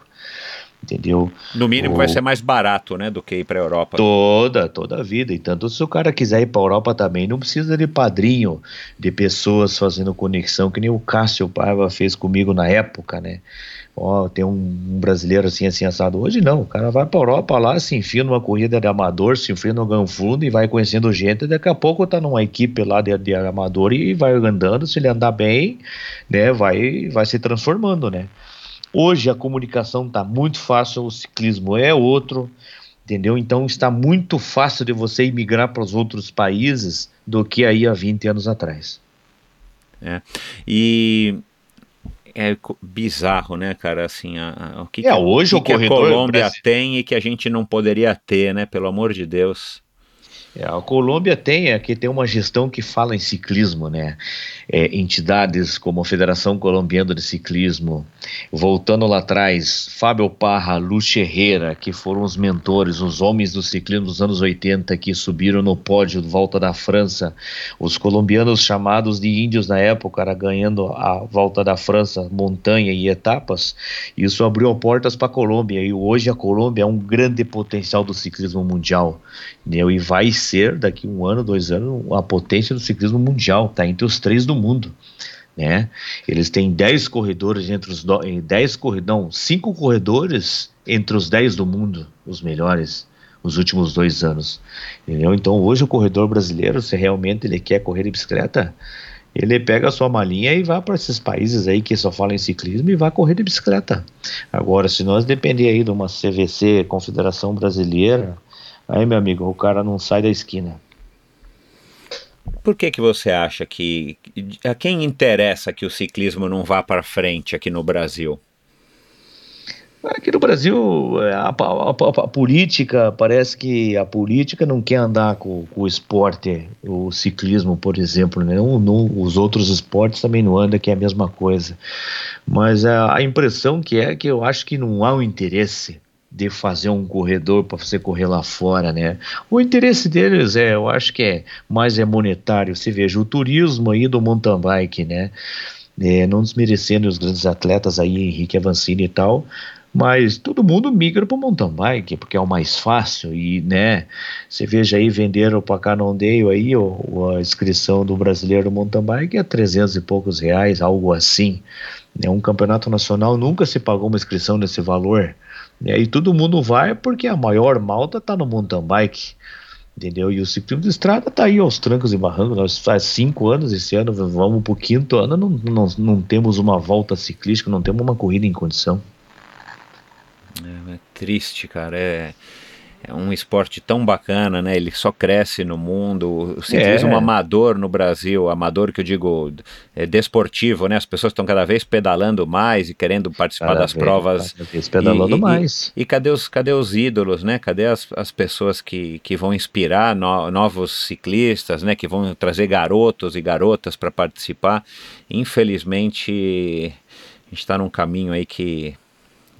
entendeu? No mínimo o... vai ser mais barato, né, do que ir para a Europa. Toda, toda a vida. E tanto se o cara quiser ir para a Europa também, não precisa de padrinho, de pessoas fazendo conexão, que nem o Cássio Paiva fez comigo na época, né? Ó, oh, tem um, um, brasileiro assim, assim, assado. Hoje não, o cara vai para a Europa lá, se enfia numa corrida de amador, se enfia no Ganfundo e vai conhecendo gente. Daqui a pouco tá numa equipe lá de, de amador e vai andando. Se ele andar bem, né, vai, vai se transformando, né? Hoje a comunicação está muito fácil, o ciclismo é outro, entendeu? Então está muito fácil de você imigrar para os outros países do que aí há 20 anos atrás. É. E é bizarro, né, cara? Assim, a, a, o que, é, hoje que, o que a Colômbia Brasil... tem e que a gente não poderia ter, né? Pelo amor de Deus. É, a Colômbia tem, aqui tem uma gestão que fala em ciclismo, né? É, entidades como a Federação Colombiana de Ciclismo, voltando lá atrás, Fábio Parra, Lúcio Herrera, que foram os mentores, os homens do ciclismo dos anos 80 que subiram no pódio de volta da França, os colombianos chamados de índios na época, era ganhando a volta da França, montanha e etapas, isso abriu portas para a Colômbia, e hoje a Colômbia é um grande potencial do ciclismo mundial, né? E vai ser, daqui um ano, dois anos, a potência do ciclismo mundial, está entre os três do mundo. Né? Eles têm 10 corredores entre os 10 corredores, 5 corredores entre os 10 do mundo, os melhores, nos últimos dois anos. Entendeu? Então hoje o corredor brasileiro, se realmente ele quer correr de bicicleta, ele pega a sua malinha e vai para esses países aí que só falam em ciclismo e vai correr de bicicleta. Agora, se nós depender aí de uma CVC, Confederação Brasileira, Aí, meu amigo, o cara não sai da esquina. Por que, que você acha que a quem interessa que o ciclismo não vá para frente aqui no Brasil? Aqui no Brasil, é, a, a, a, a, política, parece que a política não quer andar com, com o esporte, o ciclismo, por exemplo, né? Não, não, os outros esportes também não andam, que é a mesma coisa. Mas a, impressão que é que eu acho que não há um interesse de fazer um corredor para você correr lá fora, né? O interesse deles é, eu acho que é mais é monetário. Você veja o turismo aí do mountain bike, né? É, não desmerecendo os grandes atletas aí, Henrique Avancini e tal, mas todo mundo migra para o mountain bike, porque é o mais fácil e, né, você veja aí, venderam para Canondale aí, o, a inscrição do brasileiro mountain bike é 300 e poucos reais, algo assim, né, um campeonato nacional nunca se pagou uma inscrição nesse valor, né, e todo mundo vai porque a maior malta está no mountain bike, entendeu? E o ciclismo de estrada está aí aos trancos e barrancos. Nós faz cinco anos esse ano, vamos para o quinto ano, não, não, não temos uma volta ciclística, não temos uma corrida em condição. É, é triste, cara. É, é um esporte tão bacana, né? Ele só cresce no mundo. O ciclismo é. amador no Brasil, amador que eu digo é desportivo, né? As pessoas estão cada vez pedalando mais e querendo participar cada das vez, provas. Cada vez pedalando e, mais. E, e, cadê os, cadê os ídolos, né? Cadê as, as pessoas que, que vão inspirar no, novos ciclistas, né? Que vão trazer garotos e garotas para participar? Infelizmente, a gente está num caminho aí que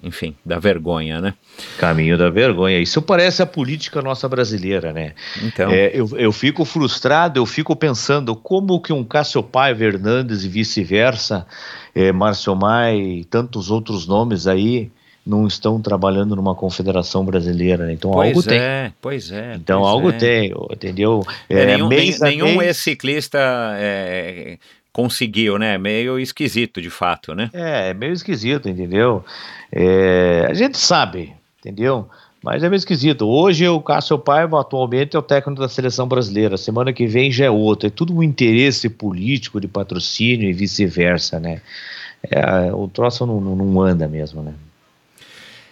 enfim, da vergonha, né? Caminho da vergonha. Isso parece a política nossa brasileira, né? Então. É, eu, eu fico frustrado, eu fico pensando como que um Cássio Paiva Hernandes e vice-versa, é, Márcio Mai e tantos outros nomes aí, não estão trabalhando numa confederação brasileira, né? então pois algo é, tem. Pois é. Então algo é. tem, entendeu? É, nenhum nenhum ex-ciclista é, conseguiu, né? Meio esquisito, de fato, né? É, meio esquisito, entendeu? É, a gente sabe, entendeu? Mas é meio esquisito. Hoje o Cássio Paiva atualmente é o técnico da seleção brasileira. Semana que vem já é outro. É tudo um interesse político de patrocínio e vice-versa, né? É, o troço não, não anda mesmo, né?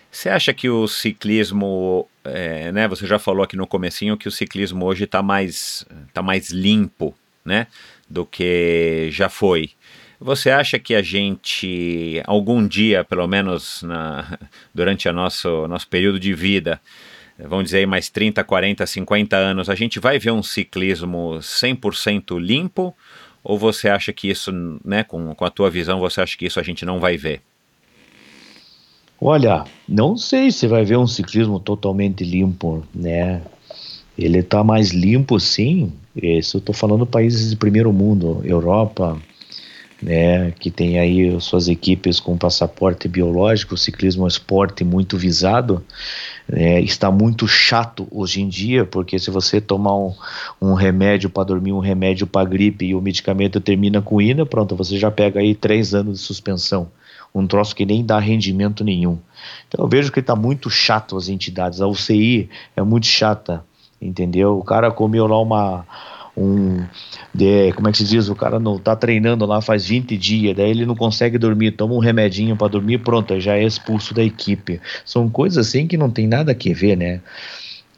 Você acha que o ciclismo, é, né? Você já falou aqui no comecinho que o ciclismo hoje está mais, tá mais limpo, né? Do que já foi. Você acha que a gente, algum dia, pelo menos na, durante o nosso, nosso período de vida, vamos dizer mais 30, 40, 50 anos, a gente vai ver um ciclismo 100% limpo? Ou você acha que isso, né, com, com a tua visão, você acha que isso a gente não vai ver? Olha, não sei se vai ver um ciclismo totalmente limpo, né? Ele está mais limpo, sim, isso eu estou falando países de primeiro mundo, Europa, né, que tem aí suas equipes com passaporte biológico, o ciclismo é um esporte muito visado, é, está muito chato hoje em dia, porque se você tomar um, um remédio para dormir, um remédio para gripe e o medicamento termina com ina, pronto, você já pega aí três anos de suspensão, um troço que nem dá rendimento nenhum. Então eu vejo que está muito chato as entidades, a UCI é muito chata, entendeu? O cara comeu lá uma um de, como é que se diz, o cara não tá treinando lá faz 20 dias, daí ele não consegue dormir, toma um remedinho para dormir, pronto, já é expulso da equipe. São coisas assim que não tem nada a ver, né?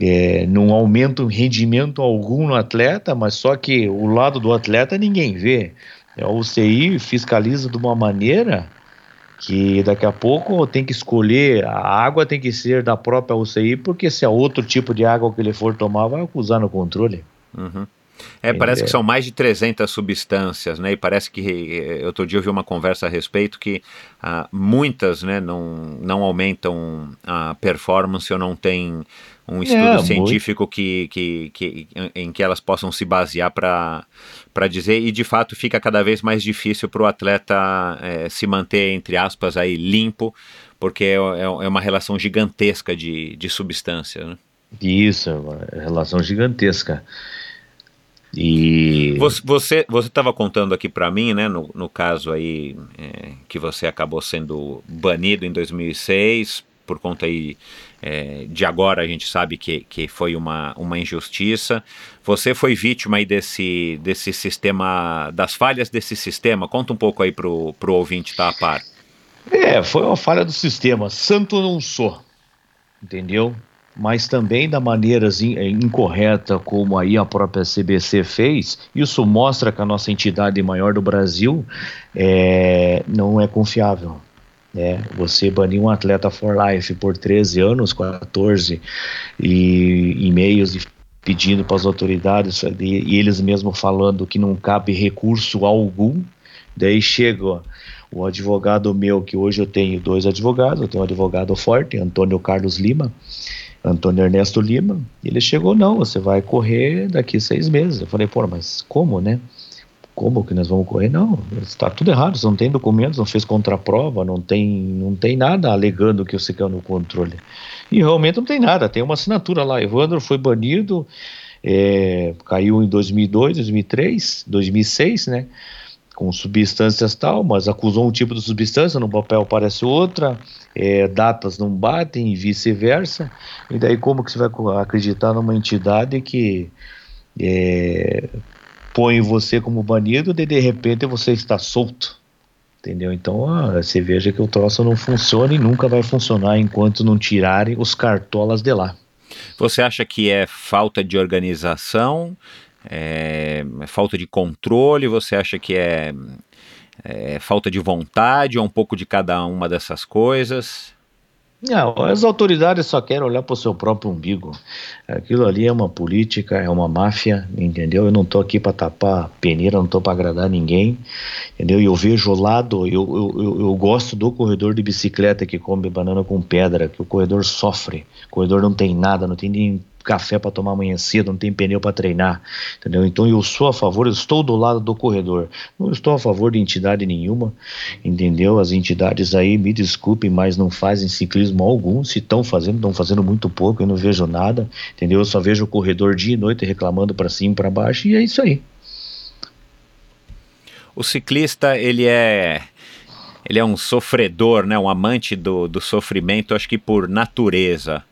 É, não aumenta o rendimento algum no atleta, mas só que o lado do atleta ninguém vê. É, a UCI fiscaliza de uma maneira que daqui a pouco tem que escolher, a água tem que ser da própria UCI, porque se é outro tipo de água que ele for tomar, vai acusar no controle. Uhum. É, parece que são mais de 300 substâncias, né? E parece que eh, outro dia eu vi uma conversa a respeito que ah, muitas, né, não, não aumentam a performance ou não tem um estudo é, científico que, que, que, em que elas possam se basear para dizer, e de fato fica cada vez mais difícil para o atleta é, se manter, entre aspas, aí limpo, porque é, é, é uma relação gigantesca de, de substâncias. Né? Isso, é uma relação gigantesca. E você você estava contando aqui para mim, né, no, no caso aí é, que você acabou sendo banido em 2006 por conta aí é, de agora a gente sabe que, que foi uma, uma injustiça. Você foi vítima aí desse, desse sistema, das falhas desse sistema. Conta um pouco aí pro, pro ouvinte tá a par. É, foi uma falha do sistema. Santo não sou, entendeu? mas também da maneira eh, incorreta como aí a própria CBC fez, isso mostra que a nossa entidade maior do Brasil é, não é confiável. Né? Você banir um atleta for life por 13 anos, 14 e e-mails pedindo para as autoridades e, e eles mesmos falando que não cabe recurso algum, daí chega o advogado meu, que hoje eu tenho dois advogados, eu tenho um advogado forte, Antônio Carlos Lima, Antônio Ernesto Lima, ele chegou, não, você vai correr daqui seis meses. Eu falei, pô, mas como, né? Como que nós vamos correr? Não, está tudo errado, você não tem documentos, não fez contraprova, não tem, não tem nada alegando que você caiu no controle. E realmente não tem nada, tem uma assinatura lá, Evandro foi banido, é, caiu em 2002, 2003, 2006, né? com substâncias tal, mas acusou um tipo de substância, no papel parece outra, é, datas não batem e vice-versa. E daí como que você vai acreditar numa entidade que é, põe você como banido e de repente você está solto? Entendeu? Então ah, você veja que o troço não funciona e nunca vai funcionar enquanto não tirarem os cartolas de lá. Você acha que é falta de organização? É, é, falta de controle? Você acha que é, é falta de vontade ou um pouco de cada uma dessas coisas? Não, as autoridades só querem olhar para o seu próprio umbigo. Aquilo ali é uma política, é uma máfia, entendeu? Eu não estou aqui para tapar peneira, não estou para agradar ninguém, entendeu? E eu vejo o lado, eu, eu, eu, gosto do corredor de bicicleta que come banana com pedra, que o corredor sofre, o corredor não tem nada, não tem nem café para tomar amanhã cedo, não tem pneu para treinar, entendeu? Então eu sou a favor, eu estou do lado do corredor, não estou a favor de entidade nenhuma, entendeu? As entidades aí, me desculpem, mas não fazem ciclismo algum, se estão fazendo, estão fazendo muito pouco, eu não vejo nada, entendeu? Eu só vejo o corredor dia e noite reclamando para cima e para baixo e é isso aí. O ciclista, ele é ele é um sofredor, né, um amante do, do sofrimento, acho que por natureza.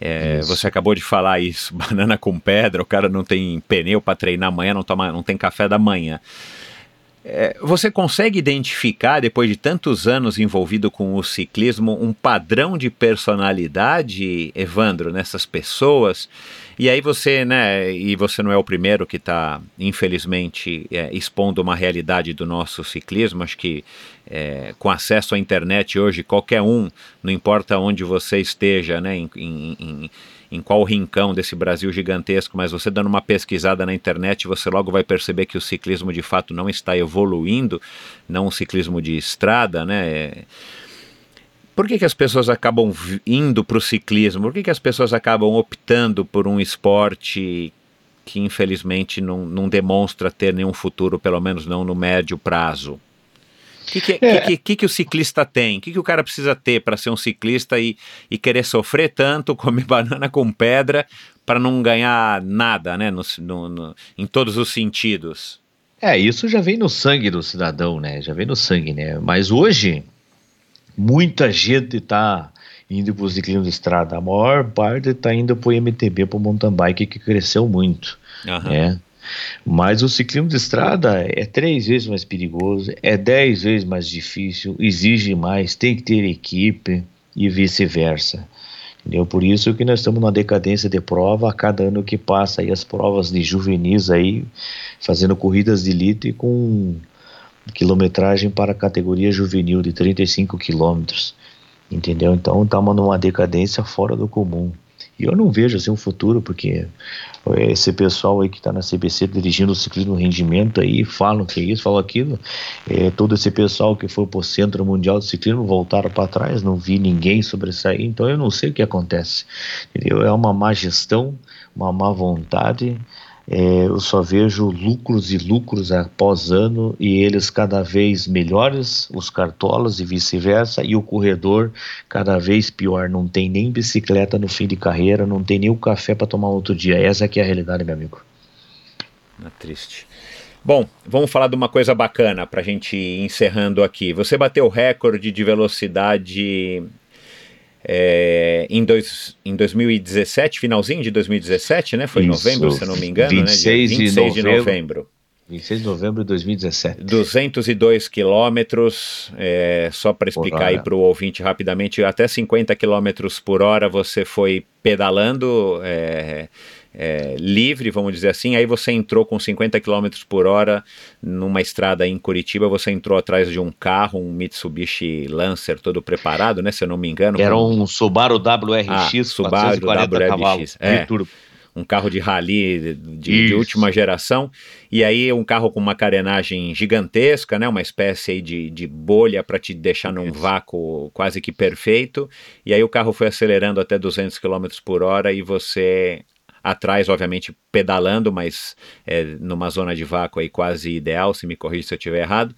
É, você acabou de falar isso, banana com pedra, o cara não tem pneu para treinar amanhã, não, toma, não tem café da manhã. É, você consegue identificar, depois de tantos anos envolvido com o ciclismo, um padrão de personalidade, Evandro, nessas pessoas? E aí você, né, e você não é o primeiro que está, infelizmente, é, expondo uma realidade do nosso ciclismo. Acho que é, com acesso à internet hoje, qualquer um, não importa onde você esteja, né, em, em, em em qual rincão desse Brasil gigantesco, mas você dando uma pesquisada na internet, você logo vai perceber que o ciclismo de fato não está evoluindo, não o ciclismo de estrada, né? Por que, que as pessoas acabam indo para o ciclismo? Por que, que as pessoas acabam optando por um esporte que infelizmente não, não demonstra ter nenhum futuro, pelo menos não no médio prazo? O que que, é. que, que, que, o ciclista tem? O que, que o cara precisa ter para ser um ciclista e, e querer sofrer tanto, comer banana com pedra, para não ganhar nada, né? No, no, no, em todos os sentidos. É, isso já vem no sangue do cidadão, né? Já vem no sangue, né? Mas hoje, muita gente está indo para o ciclismo de estrada. A maior parte está indo para o MTB, para o mountain bike, que cresceu muito. Uhum. Né? Mas o ciclismo de estrada é três vezes mais perigoso, é dez vezes mais difícil, exige mais, tem que ter equipe e vice-versa. Entendeu? Por isso que nós estamos numa decadência de prova a cada ano que passa aí as provas de juvenis aí fazendo corridas de elite com quilometragem para a categoria juvenil de 35 quilômetros. Entendeu? Então estamos numa decadência fora do comum. E eu não vejo assim um futuro, porque esse pessoal aí que está na CBC dirigindo o ciclismo rendimento aí, falam que é isso, falam aquilo. É, todo esse pessoal que foi para o Centro Mundial de Ciclismo voltaram para trás, não vi ninguém sobressair, então eu não sei o que acontece. Entendeu? É uma má gestão, uma má vontade é, eu só vejo lucros e lucros após ano e eles cada vez melhores, os cartolas e vice-versa, e o corredor cada vez pior. Não tem nem bicicleta no fim de carreira, não tem nem o café para tomar outro dia. Essa aqui é a realidade, meu amigo. É triste. Bom, vamos falar de uma coisa bacana para a gente ir encerrando aqui. Você bateu o recorde de velocidade é, em, dois, em 2017, finalzinho de 2017, né? Foi em novembro, se não me engano, 26 né? Dia 26 de novembro. De novembro. 26 de novembro de 2017. 202 quilômetros, é, só para explicar aí para o ouvinte rapidamente, até 50 quilômetros por hora você foi pedalando é, é, livre, vamos dizer assim, aí você entrou com 50 km por hora numa estrada em Curitiba, você entrou atrás de um carro, um Mitsubishi Lancer todo preparado, né, se eu não me engano. Era um Subaru WRX, ah, Subaru WRX, cavalos, é. um carro de rally de, de, última geração, e aí um carro com uma carenagem gigantesca, né, uma espécie de, de bolha para te deixar num vácuo quase que perfeito, e aí o carro foi acelerando até 200 km por hora e você atrás, obviamente, pedalando, mas é, numa zona de vácuo aí quase ideal, se me corrija se eu estiver errado.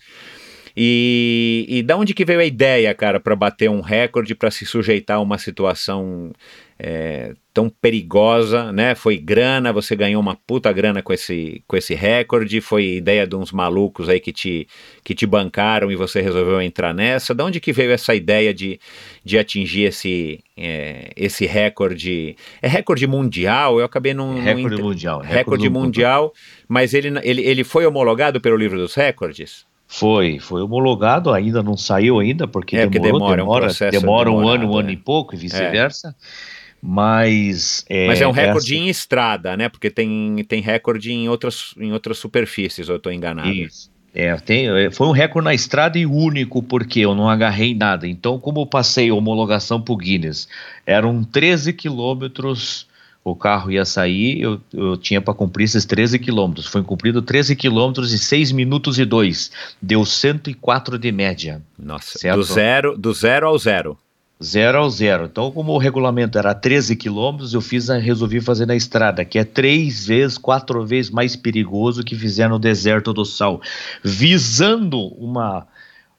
E, e da onde que veio a ideia, cara, para bater um recorde, para se sujeitar a uma situação é, tão perigosa, né? Foi grana, você ganhou uma puta grana com esse, com esse recorde, foi ideia de uns malucos aí que te, que te bancaram e você resolveu entrar nessa. Da onde que veio essa ideia de, de atingir esse, é, esse recorde? É recorde mundial? Eu acabei não... Recorde não mundial. Recorde, recorde mundial, mundo. mas ele, ele, ele foi homologado pelo livro dos recordes? Foi, foi homologado, ainda não saiu ainda, porque é, demorou, demora, demora, um, demora um ano, um ano e pouco e vice-versa. É. Mas é, Mas é um recorde essa... em estrada, né? Porque tem, tem recorde em outras, em outras superfícies, ou eu estou enganado. Isso. É, tem, é, foi um recorde na estrada e único, porque eu não agarrei nada. Então, como eu passei homologação para o Guinness, eram 13 quilômetros, o carro ia sair, eu, eu tinha para cumprir esses 13 quilômetros. Foi cumprido 13 quilômetros e 6 minutos e 2. Deu 104 de média. Nossa, certo? do zero, do zero ao zero. Zero ao zero. Então, como o regulamento era 13 quilômetros, eu fiz, resolvi fazer na estrada, que é três vezes, quatro vezes mais perigoso que fizer no deserto do sal, visando uma,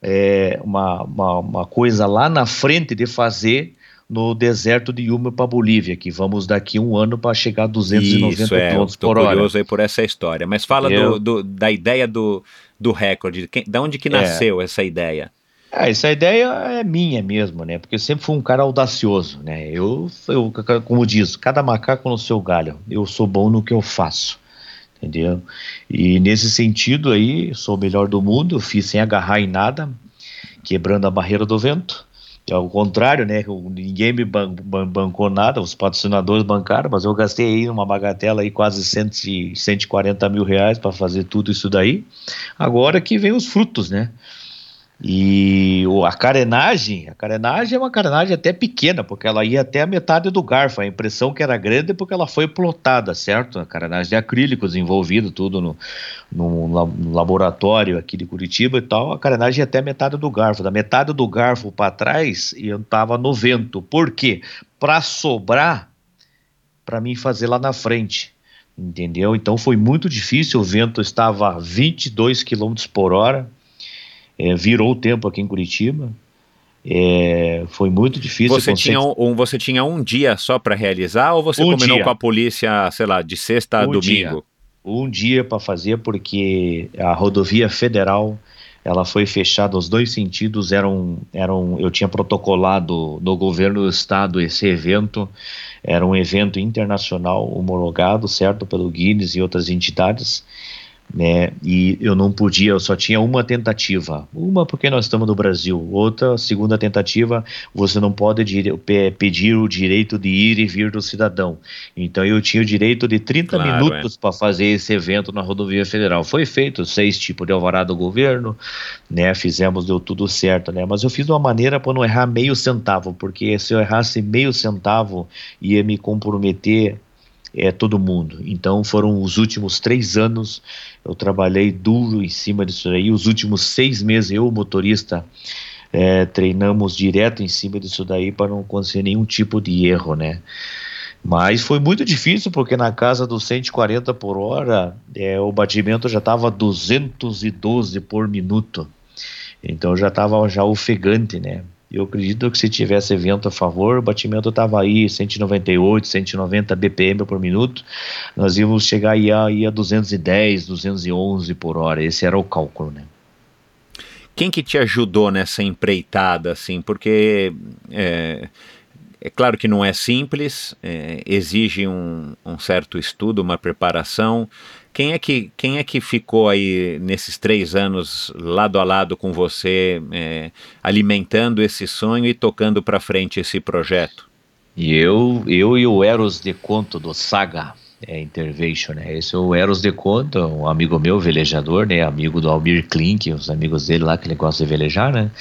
é, uma, uma, uma, coisa lá na frente de fazer no deserto de Yuma para Bolívia, que vamos daqui um ano para chegar a 290 Isso, é, km por hora. curioso aí por essa história. Mas fala eu... do, do, da ideia do, do recorde, de, da onde que é. nasceu é. essa ideia? Ah, essa ideia é minha mesmo, né? Porque eu sempre fui um cara audacioso, né? Eu, eu, como diz, cada macaco no seu galho. Eu sou bom no que eu faço, entendeu? E nesse sentido aí, sou o melhor do mundo, fiz sem agarrar em nada, quebrando a barreira do vento. É o contrário, né? Ninguém me ban ban bancou nada, os patrocinadores bancaram, mas eu gastei aí uma bagatela aí quase 100, 140 mil reais para fazer tudo isso daí. Agora que vem os frutos, né? E a carenagem, a carenagem é uma carenagem até pequena, porque ela ia até a metade do garfo. A impressão que era grande é porque ela foi plotada, certo? A carenagem de acrílicos envolvido tudo no, no, no, laboratório aqui de Curitiba e tal. A carenagem ia até a metade do garfo. Da metade do garfo para trás, eu estava no vento. Por quê? Para sobrar, para mim fazer lá na frente. Entendeu? Então foi muito difícil. O vento estava a 22 km por hora é, virou o tempo aqui em Curitiba. É, foi muito difícil. Você tinha, um, você tinha um dia só para realizar ou você um combinou dia. com a polícia, sei lá, de sexta a um domingo? Dia. Um dia para fazer, porque a rodovia federal ela foi fechada os dois sentidos. Eram, eram, eu tinha protocolado no governo do estado esse evento. Era um evento internacional homologado, certo, pelo Guinness e outras entidades né? E eu não podia, eu só tinha uma tentativa. Uma porque nós estamos no Brasil, outra, segunda tentativa, você não pode pedir o direito de ir e vir do cidadão. Então eu tinha o direito de 30 claro, minutos é. para fazer esse evento na rodovia federal. Foi feito seis tipos de alvará do governo, né? Fizemos, deu tudo certo, né? Mas eu fiz de uma maneira para não errar meio centavo, porque se eu errasse meio centavo ia me comprometer é todo mundo. Então foram os últimos três anos eu trabalhei duro em cima disso aí. Os últimos seis meses eu, motorista, é, treinamos direto em cima disso daí para não acontecer nenhum tipo de erro, né? Mas foi muito difícil porque na casa dos 140 por hora é, o batimento já estava 212 por minuto. Então já estava já ofegante, né? Eu acredito que se tivesse vento a favor, o batimento estava aí 198, 190 BPM por minuto, nós íamos chegar aí a, aí a 210, 211 por hora. Esse era o cálculo, né? Quem que te ajudou nessa empreitada, assim? Porque é, é claro que não é simples, é, exige um, um certo estudo, uma preparação Quem é que, quem é que ficou aí nesses três anos lado a lado com você, é, alimentando esse sonho e tocando para frente esse projeto? E eu, eu e o Eros de Conto do Saga é, Intervention, né? Esse é o Eros de Conto, um amigo meu, velejador, né? Amigo do Almir Klink, os amigos dele lá que ele gosta de velejar, né?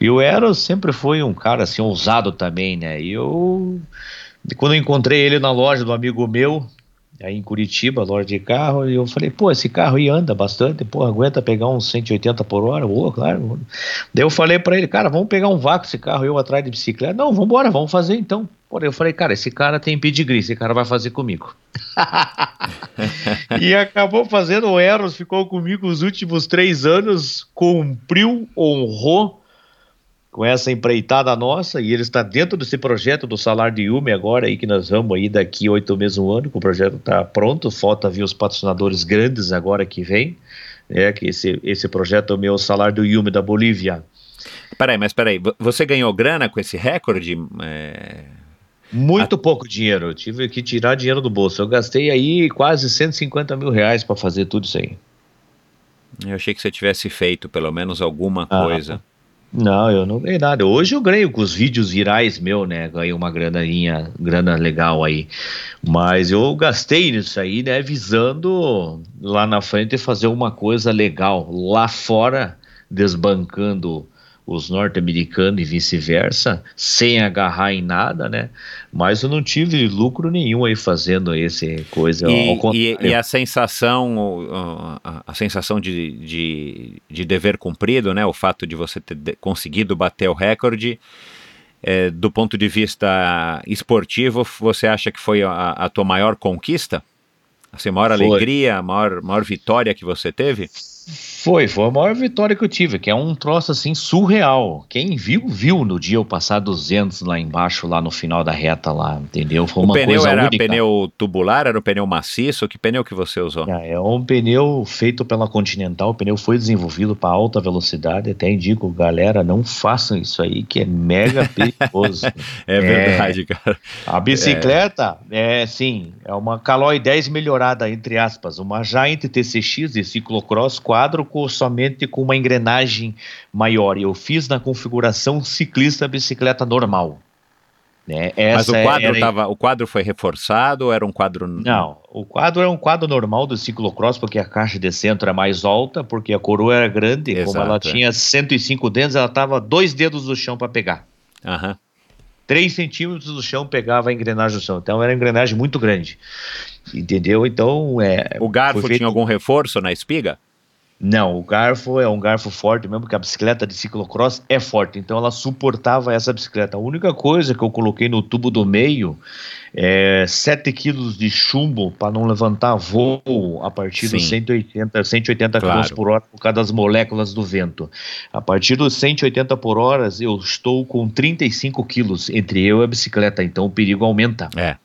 E o Eros sempre foi um cara assim ousado também, né? E eu quando eu encontrei ele na loja do amigo meu, aí em Curitiba, loja de carro, e eu falei, pô, esse carro aí anda bastante, pô, aguenta pegar uns 180 por hora, pô, claro. Daí eu falei para ele, cara, vamos pegar um vácuo esse carro, eu atrás de bicicleta. Não, vamos embora, vamos fazer então. Porém, eu falei, cara, esse cara tem pedigree, esse cara vai fazer comigo. e acabou fazendo o Eros, ficou comigo os últimos três anos, cumpriu, honrou com essa empreitada nossa, e ele está dentro desse projeto do Salário de Yume agora, aí que nós vamos aí daqui oito meses, um ano, que o projeto está pronto, falta vir os patrocinadores grandes agora que vem, é que esse, esse projeto é o meu Salário do Yume da Bolívia. Peraí, mas peraí, você ganhou grana com esse recorde? É... Muito a... pouco dinheiro, eu tive que tirar dinheiro do bolso, eu gastei aí quase 150 mil reais para fazer tudo isso aí. Eu achei que você tivesse feito pelo menos alguma ah, coisa. Não, eu não ganhei nada. Hoje eu ganho com os vídeos virais meu, né? Ganhei uma granainha, grana legal aí. Mas eu gastei nisso aí, né? Visando lá na frente fazer uma coisa legal. Lá fora, desbancando os norte-americanos e vice-versa, sem agarrar em nada, né? Mas eu não tive lucro nenhum aí fazendo esse coisa. E, e, e a sensação, a, sensação de, de, de, dever cumprido, né? O fato de você ter conseguido bater o recorde. É, do ponto de vista esportivo, você acha que foi a, a tua maior conquista? Assim, a maior foi. alegria, a maior, maior vitória que você teve? Foi, foi a maior vitória que eu tive, que é um troço assim surreal. Quem viu, viu no dia eu passar 200 lá embaixo, lá no final da reta lá, entendeu? Foi o uma pneu coisa era única. pneu tubular, era o pneu maciço? Que pneu que você usou? É, é um pneu feito pela Continental, o pneu foi desenvolvido para alta velocidade, até indico, galera, não façam isso aí, que é mega perigoso. é, é, verdade, cara. A bicicleta, é, é sim, é uma Caloi 10 melhorada, entre aspas, uma Giant TCX de ciclocross quadro com, somente com uma engrenagem maior. Eu fiz na configuração ciclista bicicleta normal. Né? Mas o quadro, era... tava, o quadro foi reforçado ou era um quadro. Não, o quadro é um quadro normal do ciclocross, porque a caixa de centro é mais alta, porque a coroa era grande. Exato, como ela é. tinha 105 dedos, ela estava dois dedos do chão para pegar. Aham. 3 centímetros do chão pegava a engrenagem do chão. Então era uma engrenagem muito grande. Entendeu? Então. É, o garfo feito... tinha algum reforço na espiga? Não, o garfo é um garfo forte mesmo, porque a bicicleta de ciclocross é forte, então ela suportava essa bicicleta. A única coisa que eu coloquei no tubo do meio é 7 quilos de chumbo para não levantar voo a partir Sim. dos 180, 180 claro. km por hora por causa das moléculas do vento. A partir dos 180 por hora, eu estou com 35 quilos entre eu e a bicicleta, então o perigo aumenta. É.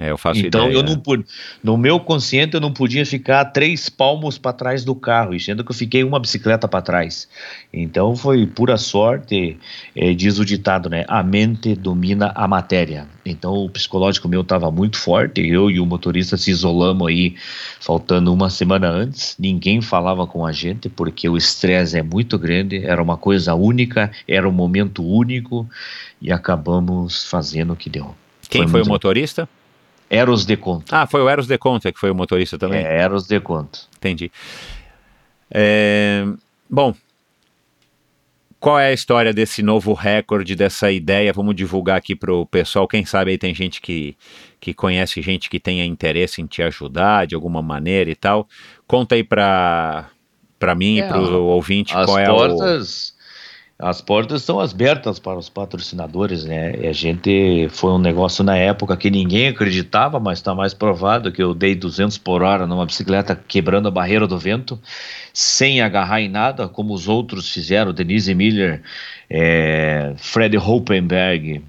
É, eu faço então ideia. eu não pude, no meu consciente eu não podia ficar três palmos para trás do carro, sendo que eu fiquei uma bicicleta para trás. Então foi pura sorte, é, diz o ditado, né? A mente domina a matéria. Então o psicológico meu estava muito forte, eu e o motorista se isolamos aí, faltando uma semana antes. Ninguém falava com a gente porque o estresse é muito grande, era uma coisa única, era um momento único e acabamos fazendo o que deu. Quem foi, foi o motorista? Eros de Conto. Ah, foi o Eros de Conto que foi o motorista também? É, Eros de Conto. Entendi. É, bom, qual é a história desse novo recorde, dessa ideia? Vamos divulgar aqui para o pessoal. Quem sabe aí tem gente que, que conhece gente que tenha interesse em te ajudar de alguma maneira e tal. Conta aí para mim é, e para o ouvinte qual é portas... o as portas estão abertas para os patrocinadores, né? E a gente foi um negócio na época que ninguém acreditava, mas está mais provado que eu dei 200 por hora numa bicicleta quebrando a barreira do vento, sem agarrar em nada, como os outros fizeram, Denise Miller, é, Fred Hoppenberg,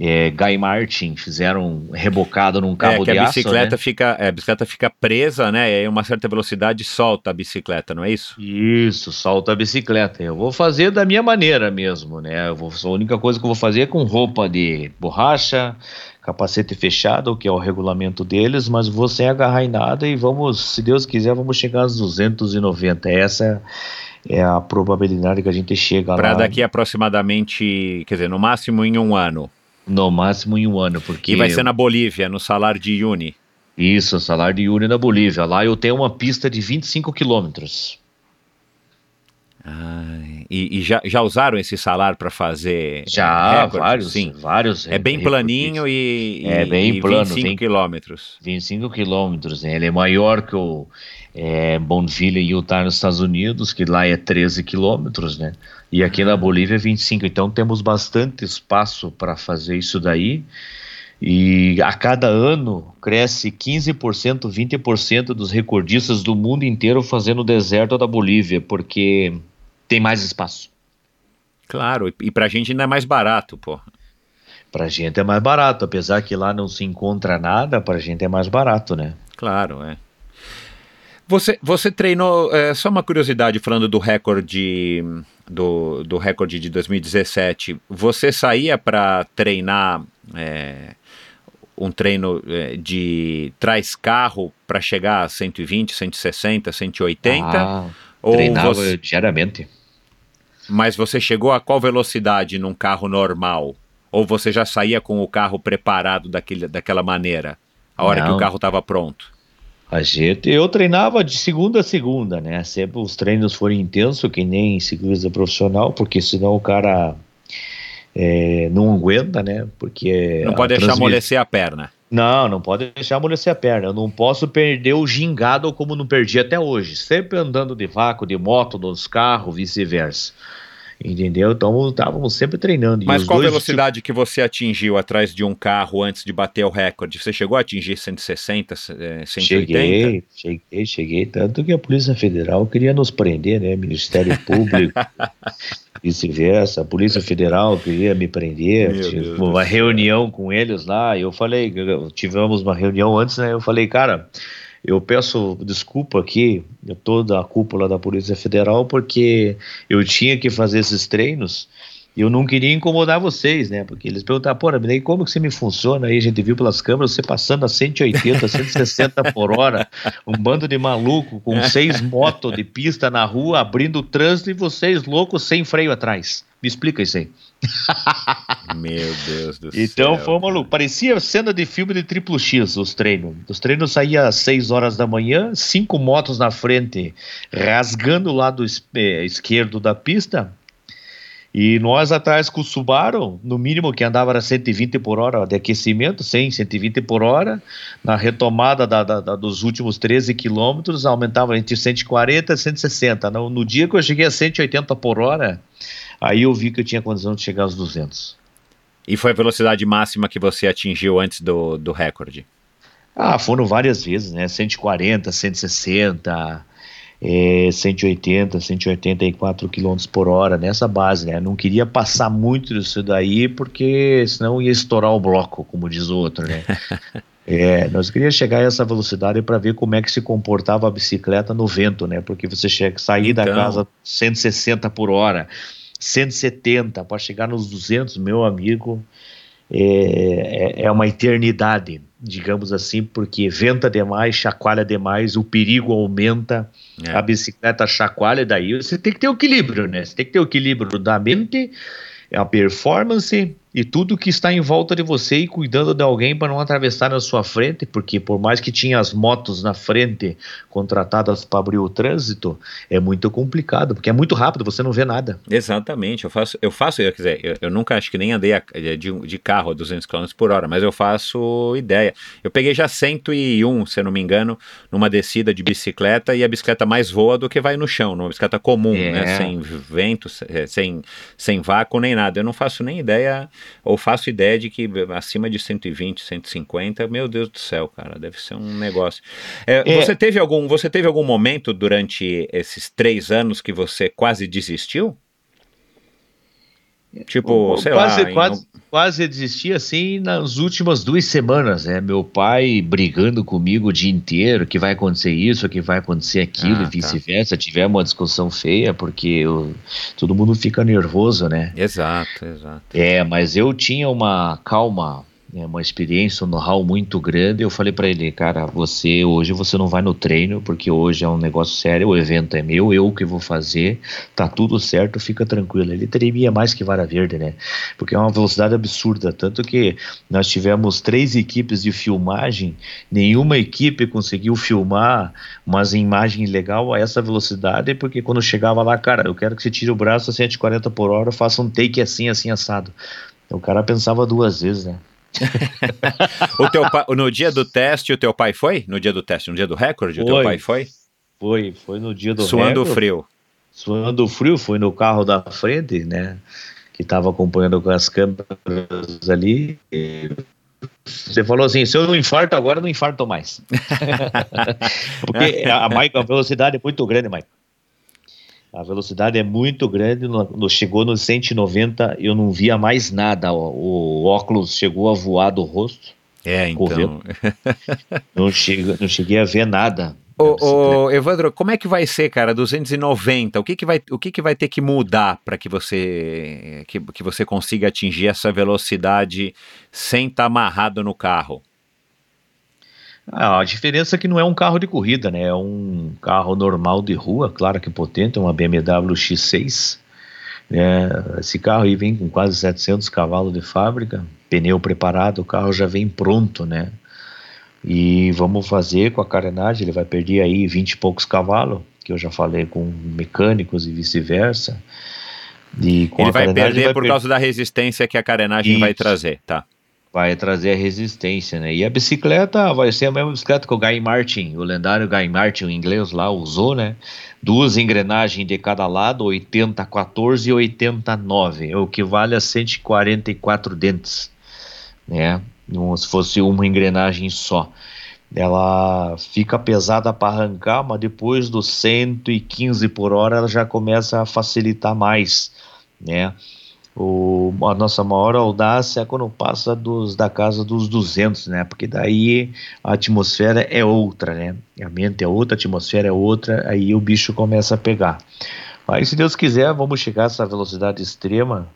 é, Guy Martin fizeram rebocado num cabo é, que de a aço, bicicleta né? fica, é, a bicicleta fica presa, né? E aí uma certa velocidade solta a bicicleta, não é isso? Isso, solta a bicicleta. Eu vou fazer da minha maneira mesmo, né? Eu vou, a única coisa que eu vou fazer é com roupa de borracha, capacete fechado, que é o regulamento deles, mas vou sem agarrar em nada e vamos, se Deus quiser, vamos chegar aos 290. Essa é a probabilidade que a gente chega Para lá. daqui aproximadamente, quer dizer, no máximo em um ano. No máximo em um ano, porque E vai ser na Bolívia, no salário de Uni. Isso, salário de Yuri na Bolívia. Lá eu tenho uma pista de 25 quilômetros. Ai, e e já, já usaram esse salário para fazer Já, recorde? vários, Sim. vários. É bem planinho e, É e- bem e plano, 25 bem- quilômetros. 25 quilômetros, né? Ele é maior que o é, Bonneville, Utah, nos Estados Unidos, que lá é 13 quilômetros, né? E aqui na Bolívia é 25. Então temos bastante espaço para fazer isso daí. E a cada ano cresce 15%, 20% dos recordistas do mundo inteiro fazendo o deserto da Bolívia, porque tem mais espaço. Claro, e, e pra gente ainda é mais barato, pô. Pra gente é mais barato, apesar que lá não se encontra nada, pra gente é mais barato, né? Claro, é. Você, você treinou, é, só uma curiosidade, falando do recorde do, do recorde de 2017, você saía para treinar é, um treino é, de traz carro para chegar a 120, 160, 180? Ah, ou treinava você, diariamente. mas você chegou a qual velocidade num carro normal? Ou você já saía com o carro preparado daquele, daquela maneira, a hora que Não. o carro estava pronto? A gente, eu treinava de segunda a segunda, né? Sempre os treinos foram intensos, que nem ciclista profissional, porque senão o cara é, não aguenta, né? Porque Não a pode deixar transmi- amolecer a perna. Não, não pode deixar amolecer a perna. Eu não posso perder o gingado como não perdi até hoje. Sempre andando de vácuo, de moto, nos carros, vice-versa. Entendeu? Então estávamos sempre treinando. Mas qual velocidade que você atingiu atrás de um carro antes de bater o recorde? Você chegou a atingir 160, eh, 180? Cheguei, cheguei, cheguei. Tanto que a Polícia Federal queria nos prender, né? Ministério Público, vice-versa. A Polícia Federal queria me prender. Meu Tive Deus uma reunião com eles lá. E eu falei, tivemos uma reunião antes, né? Eu falei, cara, eu peço desculpa aqui, eu toda a cúpula da Polícia Federal, porque eu tinha que fazer esses treinos. E eu não queria incomodar vocês, né? Porque eles perguntaram, pô, mas daí como que você me funciona? Aí a gente viu pelas câmeras você passando a 180, 160 por hora, um bando de maluco com seis motos de pista na rua, abrindo o trânsito e vocês loucos sem freio atrás. Me explica isso aí. Meu Deus do céu. Então foi maluco. Parecia cena de filme de triplo X os treinos. Os treinos saíam às 6 horas da manhã, cinco motos na frente, rasgando o lado eh, esquerdo da pista. E nós atrás com o Subaru, no mínimo que andava era 120 por hora de aquecimento, 100, 120 por hora. Na retomada da- da- da- dos últimos 13 quilômetros, aumentava entre 140 e 160. No, no dia que eu cheguei a 180 por hora, aí eu vi que eu tinha condição de chegar aos 200. E foi a velocidade máxima que você atingiu antes do, do recorde? Ah, foram várias vezes, né? 140, 160, é, 180, 184 km por hora, nessa base, né? Não queria passar muito disso daí, porque senão ia estourar o bloco, como diz o outro, né? É, nós queríamos chegar a essa velocidade para ver como é que se comportava a bicicleta no vento, né? Porque você chega, sair da Então. casa 160 por hora, 170 para chegar nos 200, meu amigo, é, é, é uma eternidade, digamos assim, porque venta demais, chacoalha demais, o perigo aumenta, É. a bicicleta chacoalha, daí você tem que ter o equilíbrio, né? Você tem que ter o equilíbrio da mente, a performance e tudo que está em volta de você e cuidando de alguém para não atravessar na sua frente, porque por mais que tinha as motos na frente contratadas para abrir o trânsito, é muito complicado, porque é muito rápido, você não vê nada. Exatamente, eu faço, eu faço, quer dizer, eu, eu nunca acho que nem andei a- de, de carro a 200 km por hora, mas eu faço ideia. Eu peguei já 101, se eu não me engano, numa descida de bicicleta e a bicicleta mais voa do que vai no chão, numa bicicleta comum, É. né, sem vento, se- sem, sem vácuo nem nada. Eu não faço nem ideia, ou faço ideia de que acima de 120, 150, meu Deus do céu, cara, deve ser um negócio. É, É. Você teve algum, você teve algum momento durante esses três anos que você quase desistiu? Tipo, sei quase, lá. em- quase, quase desisti assim nas últimas duas semanas, né? Meu pai brigando comigo o dia inteiro, que vai acontecer isso, que vai acontecer aquilo, Ah, e tá. vice-versa. Tivemos uma discussão feia, porque eu- todo mundo fica nervoso, né? Exato, exato. É, mas eu tinha uma calma, né, uma experiência, um know-how muito grande. Eu falei pra ele, cara, você hoje você não vai no treino, porque hoje é um negócio sério, o evento é meu, eu que vou fazer, tá tudo certo, fica tranquilo. Ele tremia mais que vara verde, né? Porque é uma velocidade absurda, tanto que nós tivemos três equipes de filmagem, nenhuma equipe conseguiu filmar umas imagens legal a essa velocidade, porque quando chegava lá, cara, eu quero que você tire o braço a 140 por hora, faça um take assim, assim, assado. O cara pensava duas vezes, né? O teu pa- no dia do teste, o teu pai foi? No dia do teste, no dia do recorde, o teu Foi. pai foi? Foi, foi no dia do Suando recorde, frio. Suando frio, foi no carro da frente, né? Que tava acompanhando com as câmeras ali. Você falou assim: se eu não infarto agora, não infarto mais. Porque a, Michael, a velocidade é muito grande, Michael. A velocidade é muito grande. no- no- chegou nos 190, eu não via mais nada. O, o óculos chegou a voar do rosto. É, então. Não, chega, não cheguei a ver nada. Ô, ô, Evandro, como é que vai ser, cara? 290. O que que vai, o que que vai ter que mudar para que você que, que você consiga atingir essa velocidade sem estar amarrado no carro? Ah, a diferença é que não é um carro de corrida, né? É um carro normal de rua, claro que potente, uma BMW X6. né? Esse carro aí vem com quase 700 cavalos de fábrica, pneu preparado, o carro já vem pronto, né? E vamos fazer com a carenagem, ele vai perder aí 20 e poucos cavalos, que eu já falei com mecânicos e vice-versa. E Ele vai perder por per- causa da resistência que a carenagem vai trazer, tá? Vai trazer a resistência, né? E a bicicleta vai ser a mesma bicicleta que o Guy Martin, o lendário Guy Martin, o inglês lá, usou, né? Duas engrenagens de cada lado, 80 14 e 80 9, o que vale a 144 dentes, né? Se fosse uma engrenagem só. Ela fica pesada para arrancar, mas depois dos 115 por hora ela já começa a facilitar mais, né? O, a nossa maior audácia é quando passa dos, da casa dos 200, né? Porque daí a atmosfera é outra, né? A mente é outra, a atmosfera é outra, aí o bicho começa a pegar. Mas se Deus quiser, vamos chegar a essa velocidade extrema,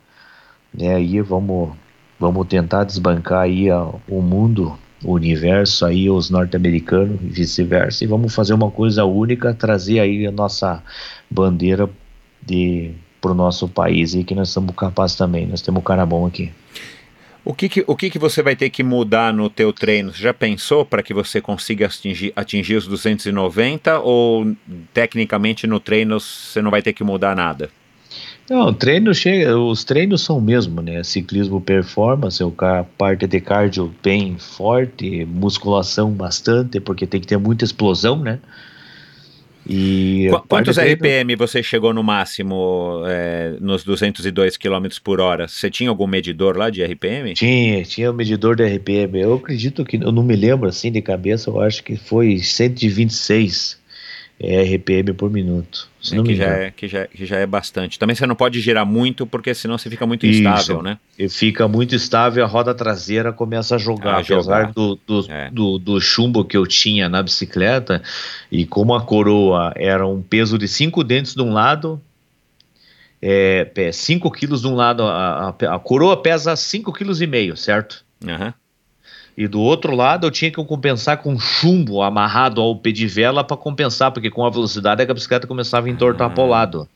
né? Aí vamos, vamos tentar desbancar aí a- o mundo, o universo aí, os norte-americanos e vice-versa, e vamos fazer uma coisa única, trazer aí a nossa bandeira de para o nosso país e que nós somos capazes também, nós temos um cara bom aqui. O que que, o que que você vai ter que mudar no teu treino? Você já pensou para que você consiga atingir, atingir os 290 ou tecnicamente no treino você não vai ter que mudar nada? Não, treino chega, os treinos são o mesmo, né? Ciclismo performance, o ca- parte de cardio bem forte, musculação bastante, porque tem que ter muita explosão, né? E Qu- quantos RPM você chegou no máximo é, nos 202 km por hora? Você tinha algum medidor lá de RPM? Tinha, tinha o medidor de RPM. Eu acredito que, eu não me lembro assim de cabeça, eu acho que foi 126 RPM por minuto. Se É, não que, me já engano. é, que, já, que já é bastante. Também você não pode girar muito, porque senão você fica muito Isso. instável, né? E fica muito estável, a roda traseira começa a jogar. A apesar jogar. Do, do, É. do, do chumbo que eu tinha na bicicleta, e como a coroa era um peso de cinco dentes de um lado, é, 5 quilos de um lado, a, a, a coroa pesa 5,5 kg, certo? Aham. E do outro lado eu tinha que compensar com chumbo amarrado ao pé de vela para compensar, porque com a velocidade a bicicleta começava a entortar Ah. para o lado.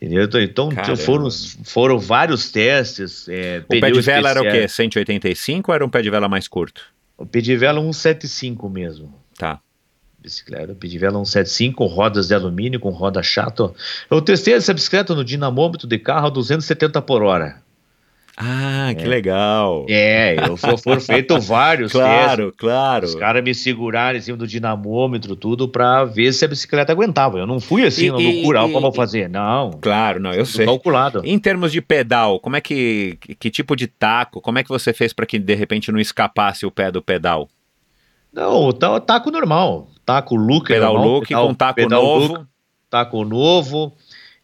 Entendeu? Então, Então Caramba. foram, foram vários testes. É, O pé de vela era o quê? especial. 185 ou era um pé de vela mais curto? O pé de vela 175 mesmo. Tá. Bicicleta, o pé de vela 175, rodas de alumínio com roda chata. Eu testei essa bicicleta no dinamômetro de carro a 270 por hora. Ah, que legal. É, eu, fo- foram feitos vários testes. claro, claro. Os caras me seguraram em cima do dinamômetro, tudo, pra ver se a bicicleta aguentava. Eu não fui assim, E- na loucura, e- como eu fazer. Não, Claro, não, eu sei. calculado. Em termos de pedal, como é que, que, tipo de taco, como é que você fez para que de repente não escapasse o pé do pedal? Não, tá, taco normal. Taco look Pedal normal, look com taco pedal novo. look, taco novo.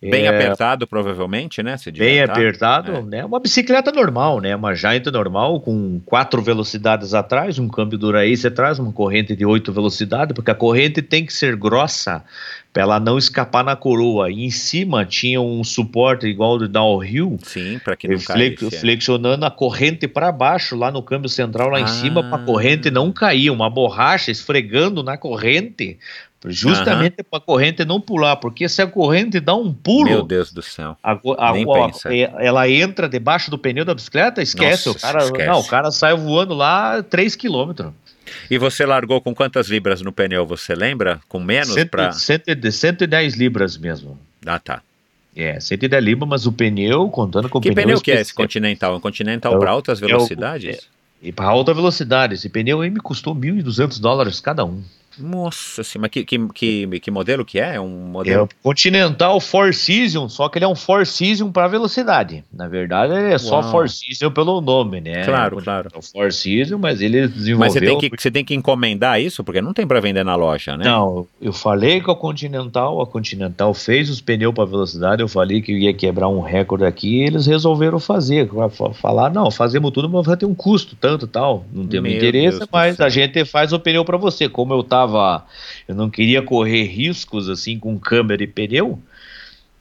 Bem É, apertado, provavelmente, né? Bem apertado, É. né? Uma bicicleta normal, né? Uma Giant normal com quatro velocidades atrás, um câmbio Dura-Ace atrás, uma corrente de oito velocidades, porque a corrente tem que ser grossa para ela não escapar na coroa. E em cima tinha um suporte igual do downhill, Sim, para que não flex- caísse. é. flexionando a corrente para baixo lá no câmbio central lá Ah. em cima para a corrente não cair, uma borracha esfregando na corrente. Justamente para a corrente não pular, porque se a corrente dá um pulo, Meu Deus do céu. a a- Nem a- é- ela entra debaixo do pneu da bicicleta, esquece. Nossa, o cara, esquece. Não, o cara sai voando lá 3 km. E você largou com quantas libras no pneu, você lembra? Com menos para. 110 libras mesmo. Ah, tá. É, 110 libras, mas o pneu, contando com o Que pneu que é esse Continental? É um Continental É para altas é velocidades? E para alta velocidade. Esse pneu aí me custou 1.200 dólares cada um. Nossa senhora, mas que, que, que, que modelo que é? É um É modelo. o Continental Four Season, só que ele é um Four Season para velocidade. Na verdade, ele é só Uau. Four Season pelo nome, né? Claro, É claro. Four Season, mas ele desenvolveu... Mas você tem, que, você tem que encomendar isso, porque não tem para vender na loja, né? Não, eu falei com a Continental, a Continental fez os pneus para velocidade, eu falei que ia quebrar um recorde aqui, e eles resolveram fazer. Fa- Falar, não, fazemos tudo, mas vai ter um custo, tanto tal. Não temos Meu interesse, Deus mas a gente faz o pneu para você. Como eu tava, eu não queria correr riscos assim com câmera e pneu.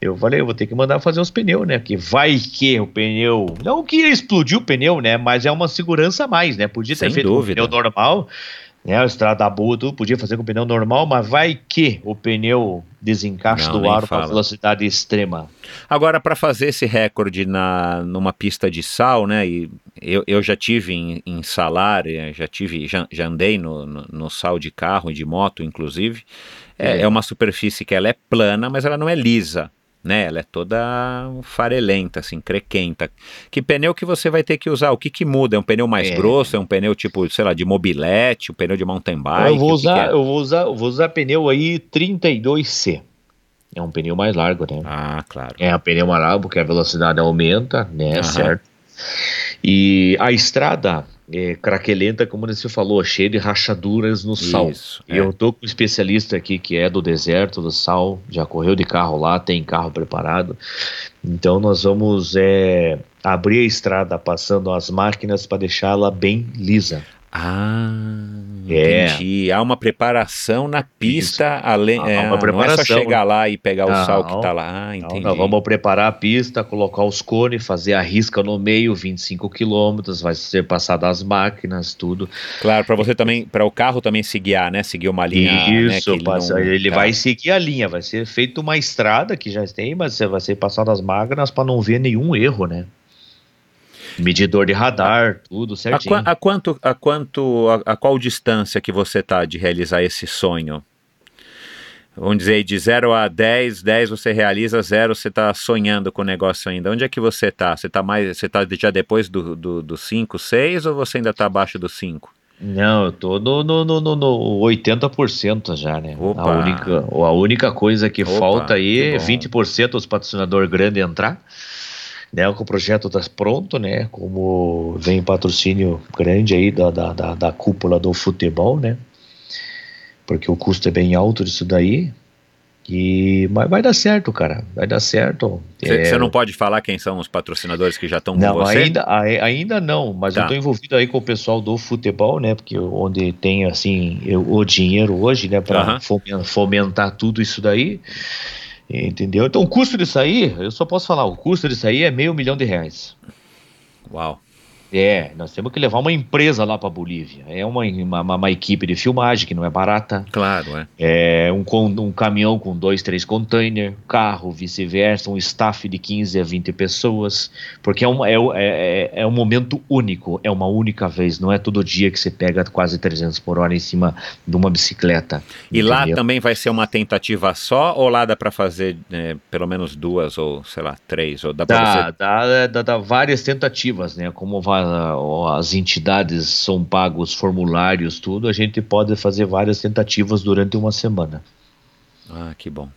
Eu falei, eu vou ter que mandar fazer os pneus, né? Que vai que o pneu. Não que explodir o pneu, né? Mas é uma segurança a mais, né? Podia ter Sem feito dúvida. pneu normal, né? A estrada boa, tudo podia fazer com pneu normal, mas vai que o pneu desencaixa Não, do aro para velocidade extrema. Agora, para fazer esse recorde na, numa pista de sal, né? E eu, eu já tive em, em salar, eh, já tive, já, já andei no, no, no sal de carro e de moto, inclusive. É, É. é uma superfície que ela é plana, mas ela não é lisa. Né, ela é toda farelenta, assim, crequenta. Que pneu que você vai ter que usar? O que que muda? É um pneu mais É. grosso? É um pneu tipo, sei lá, de mobilete? Um pneu de mountain bike? eu vou O que que usar, é? eu vou usar, eu vou usar pneu aí 32C. É um pneu mais largo, né? Ah, claro. É um pneu mais largo porque a velocidade aumenta, né? Aham. Certo. E a estrada é craquelenta, como você falou, cheia de rachaduras no sal. Isso. E é. eu tô com um especialista aqui que é do deserto, do sal, já correu de carro lá, tem carro preparado. Então nós vamos é, abrir a estrada passando as máquinas para deixá-la bem lisa. Ah, É. entendi. Há uma preparação na pista, além, Há é, uma não é só preparação. chegar lá e pegar o Não. sal que tá lá. Entendi. nós vamos preparar a pista, colocar os cones, fazer a risca no meio, 25 quilômetros, vai ser passado as máquinas, tudo. Claro, para você também, para o carro também se guiar, né? Seguir uma linha. né, Isso, que passa- não- ele tá. vai seguir a linha, vai ser feita uma estrada que já tem, mas você vai ser passado as máquinas para não ver nenhum erro, né? Medidor de radar, tudo A, certinho. qua- a quanto, a quanto, a, a qual distância que você tá de realizar esse sonho? Vamos dizer, de 0 a 10, 10 você realiza, 0 você tá sonhando com o negócio ainda. Onde é que você tá? Você tá mais, você tá já depois do 5, do, do 6 ou você ainda tá abaixo do 5? Não, eu tô no, no, no, no, no 80% já, né? Opa. A única, a única coisa que Opa, falta aí é bom. 20% os patrocinadores grandes entrar. Né, o projeto está pronto, né? Como vem patrocínio grande aí da, da, da, da cúpula do futebol, né? Porque o custo é bem alto disso daí. E, mas vai dar certo, cara. Vai dar certo. Você É, não pode falar quem são os patrocinadores que já estão com não, você? ainda, ai- ainda não, mas Tá. eu tô envolvido aí com o pessoal do futebol, né? Porque onde tem assim eu- o dinheiro hoje, né, para Aham. fomentar tudo isso daí, entendeu? Então o custo disso aí, eu só posso falar, o custo disso aí é meio milhão de reais. Uau. É, nós temos que levar uma empresa lá para Bolívia. É uma, uma, uma equipe de filmagem que não é barata. Claro, é. É um, um caminhão com dois, três containers, carro, vice-versa, um staff de 15 a 20 pessoas, porque é um, é, é, é- é um momento único, é uma única vez, não é todo dia que você pega quase 300 por hora em cima de uma bicicleta. E lá entendeu? também vai ser uma tentativa só ou lá dá para fazer né, pelo menos duas ou sei lá três ou dá Dá, você dá, dá, dá várias tentativas, né? Como vai, ó, as entidades são pagos formulários, tudo, a gente pode fazer várias tentativas durante uma semana. Ah, que bom.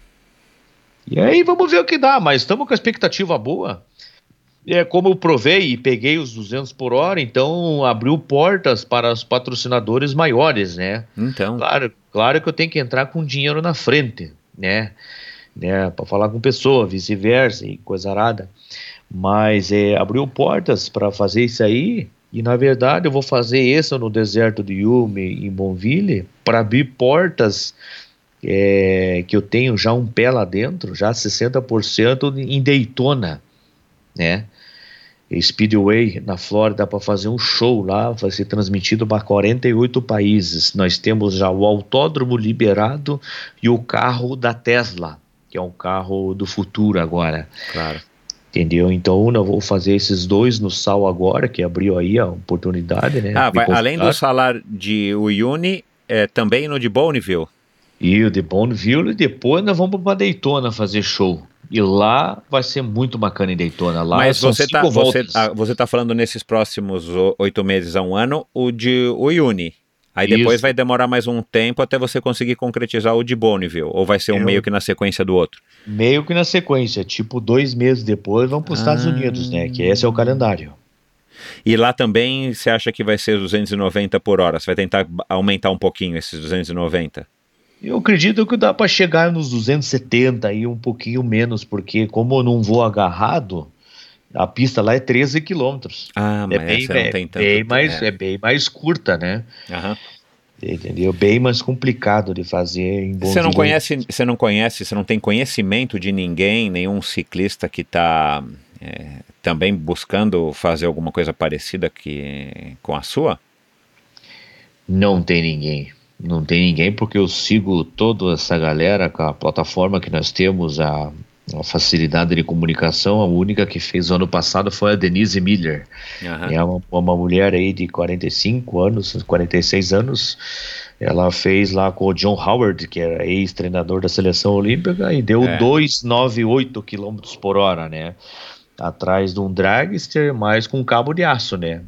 E aí vamos ver o que dá, mas estamos com a expectativa boa. É, como eu provei e peguei os 200 por hora, então abriu portas para os patrocinadores maiores, né? Então, Claro, claro que eu tenho que entrar com dinheiro na frente, né? né, para falar com pessoa, vice-versa e coisa arada. Mas é, abriu portas para fazer isso aí. E na verdade eu vou fazer isso no deserto de Yumi, em Bonville, para abrir portas é, que eu tenho já um pé lá dentro, já 60% em Daytona, né? Speedway na Flórida para fazer um show lá, vai ser transmitido para 48 países. Nós temos já o autódromo liberado e o carro da Tesla, que é um carro do futuro agora. Claro. Entendeu? Então eu vou fazer esses dois no sal agora, que abriu aí a oportunidade, né? Ah, vai, além do salário de Uyuni, é, também no de Bonneville. E o de Bonneville, e depois nós vamos para Daytona fazer show. E lá vai ser muito bacana em Daytona. Lá Mas você está você, ah, você tá falando nesses próximos oito meses a um ano, o de Uyuni. Aí depois Isso. vai demorar mais um tempo até você conseguir concretizar o de Bonneville, ou vai ser um Eu... meio que na sequência do outro? Meio que na sequência, tipo dois meses depois vão para os ah. Estados Unidos, né? Que esse é o calendário. E lá também você acha que vai ser 290 por hora? Você vai tentar aumentar um pouquinho esses 290? Eu acredito que dá para chegar nos 270 e um pouquinho menos, porque como eu não vou agarrado, a pista lá é 13 quilômetros. Ah, é mas bem, essa não tem tanto. Bem mais, é. é bem mais curta, né? Aham. Entendeu? Bem mais complicado de fazer em Você não conhece, você não conhece, você não tem conhecimento de ninguém, nenhum ciclista que está é, também buscando fazer alguma coisa parecida que, com a sua? Não tem ninguém. Não tem ninguém porque eu sigo toda essa galera com a plataforma que nós temos, a uma facilidade de comunicação. A única que fez ano passado foi a Denise Miller. Uhum. É uma, uma mulher aí de 45 anos, 46 anos. Ela fez lá com o John Howard, que era ex-treinador da seleção olímpica, e deu é. 298 km por hora, né? Atrás de um dragster, mas com cabo de aço, né?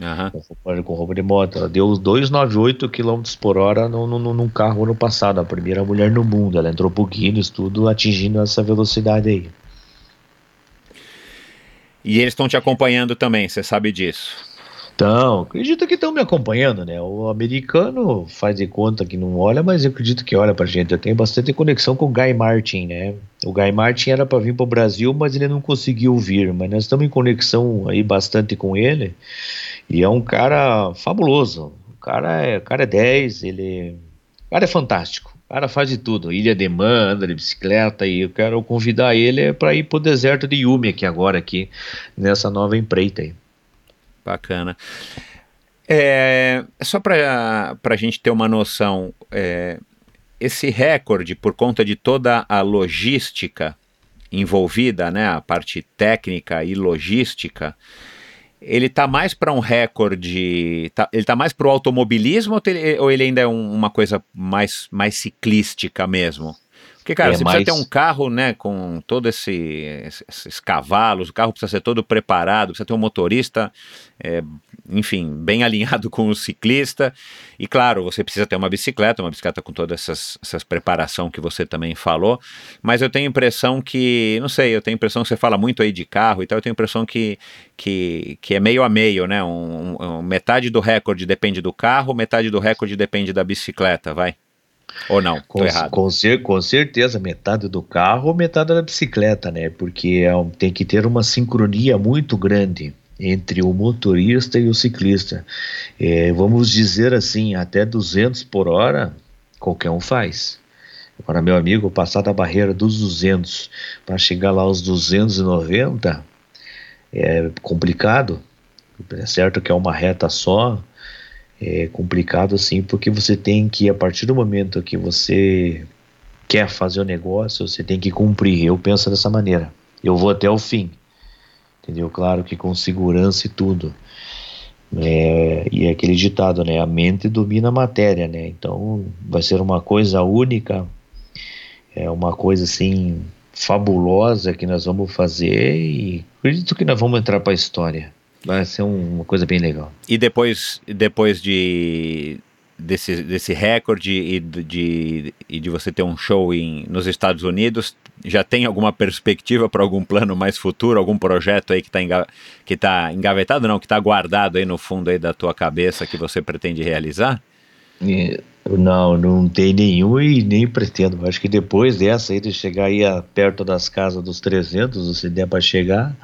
Uhum. Com roupa de moto. Ela deu 298 km por hora no, no, num carro ano passado. A primeira mulher no mundo. Ela entrou pro Guinness, tudo atingindo essa velocidade aí. E eles estão te acompanhando também, você sabe disso? Então, acredito que estão me acompanhando, né? O americano faz de conta que não olha, mas eu acredito que olha pra gente. Eu tenho bastante conexão com o Guy Martin, né? O Guy Martin era para vir pro Brasil, mas ele não conseguiu vir. Mas nós estamos em conexão aí bastante com ele. E é um cara fabuloso. O cara é, o cara é 10, ele. O cara é fantástico. O cara faz de tudo. Ilha de Man, anda de bicicleta. E eu quero convidar ele para ir pro deserto de Yumi aqui agora, aqui, nessa nova empreita aí. Bacana. É, só para a gente ter uma noção, é, esse recorde, por conta de toda a logística envolvida, né, a parte técnica e logística, ele está mais para um recorde, tá, ele está mais para o automobilismo ou ele, ou ele ainda é um, uma coisa mais, mais ciclística mesmo? Porque, cara, é você mais... precisa ter um carro, né, com todos esse, esses cavalos, o carro precisa ser todo preparado, precisa ter um motorista, é, enfim, bem alinhado com o ciclista. E, claro, você precisa ter uma bicicleta, uma bicicleta com toda essas, essas preparação que você também falou. Mas eu tenho a impressão que, não sei, eu tenho a impressão que você fala muito aí de carro e tal, eu tenho a impressão que, que, que é meio a meio, né? Um, um, metade do recorde depende do carro, metade do recorde depende da bicicleta, vai. Ou não? Com, errado. Com, cer com, certeza, metade do carro ou metade da bicicleta, né? Porque é um, tem que ter uma sincronia muito grande entre o motorista e o ciclista. É, vamos dizer assim, até 200 por hora, qualquer um faz. Agora, meu amigo, passar da barreira dos 200 para chegar lá aos 290 é complicado. É certo que é uma reta só, é complicado assim, porque você tem que, a partir do momento que você quer fazer o negócio, você tem que cumprir. Eu penso dessa maneira. Eu vou até o fim. Entendeu? Claro que com segurança e tudo. É, e é aquele ditado, né? A mente domina a matéria, né? Então vai ser uma coisa única, é uma coisa assim fabulosa que nós vamos fazer e acredito que nós vamos entrar para a história. Vai ser um, uma coisa bem legal. E depois, depois de desse, desse recorde e de, e de você ter um show em, nos Estados Unidos, já tem alguma perspectiva para algum plano mais futuro, algum projeto aí que está enga, que tá engavetado, não, que está guardado aí no fundo aí da tua cabeça que você pretende realizar? Não, não tem nenhum e nem pretendo. Acho que depois dessa aí de chegar aí a, perto das casas dos 300, se der para chegar,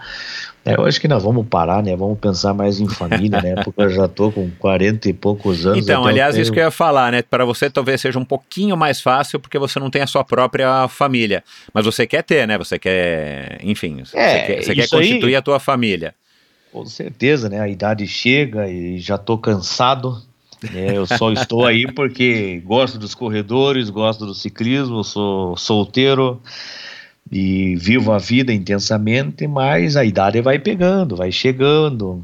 é, eu acho que nós vamos parar, né? Vamos pensar mais em família, né? Porque eu já tô com 40 e poucos anos. Então, aliás, tenho... isso que eu ia falar, né? Para você talvez seja um pouquinho mais fácil porque você não tem a sua própria família. Mas você quer ter, né? Você quer, enfim, é, você quer, você quer constituir aí, a tua família. Com certeza, né? A idade chega e já tô cansado é, eu só estou aí porque gosto dos corredores, gosto do ciclismo, sou solteiro e vivo a vida intensamente, mas a idade vai pegando, vai chegando.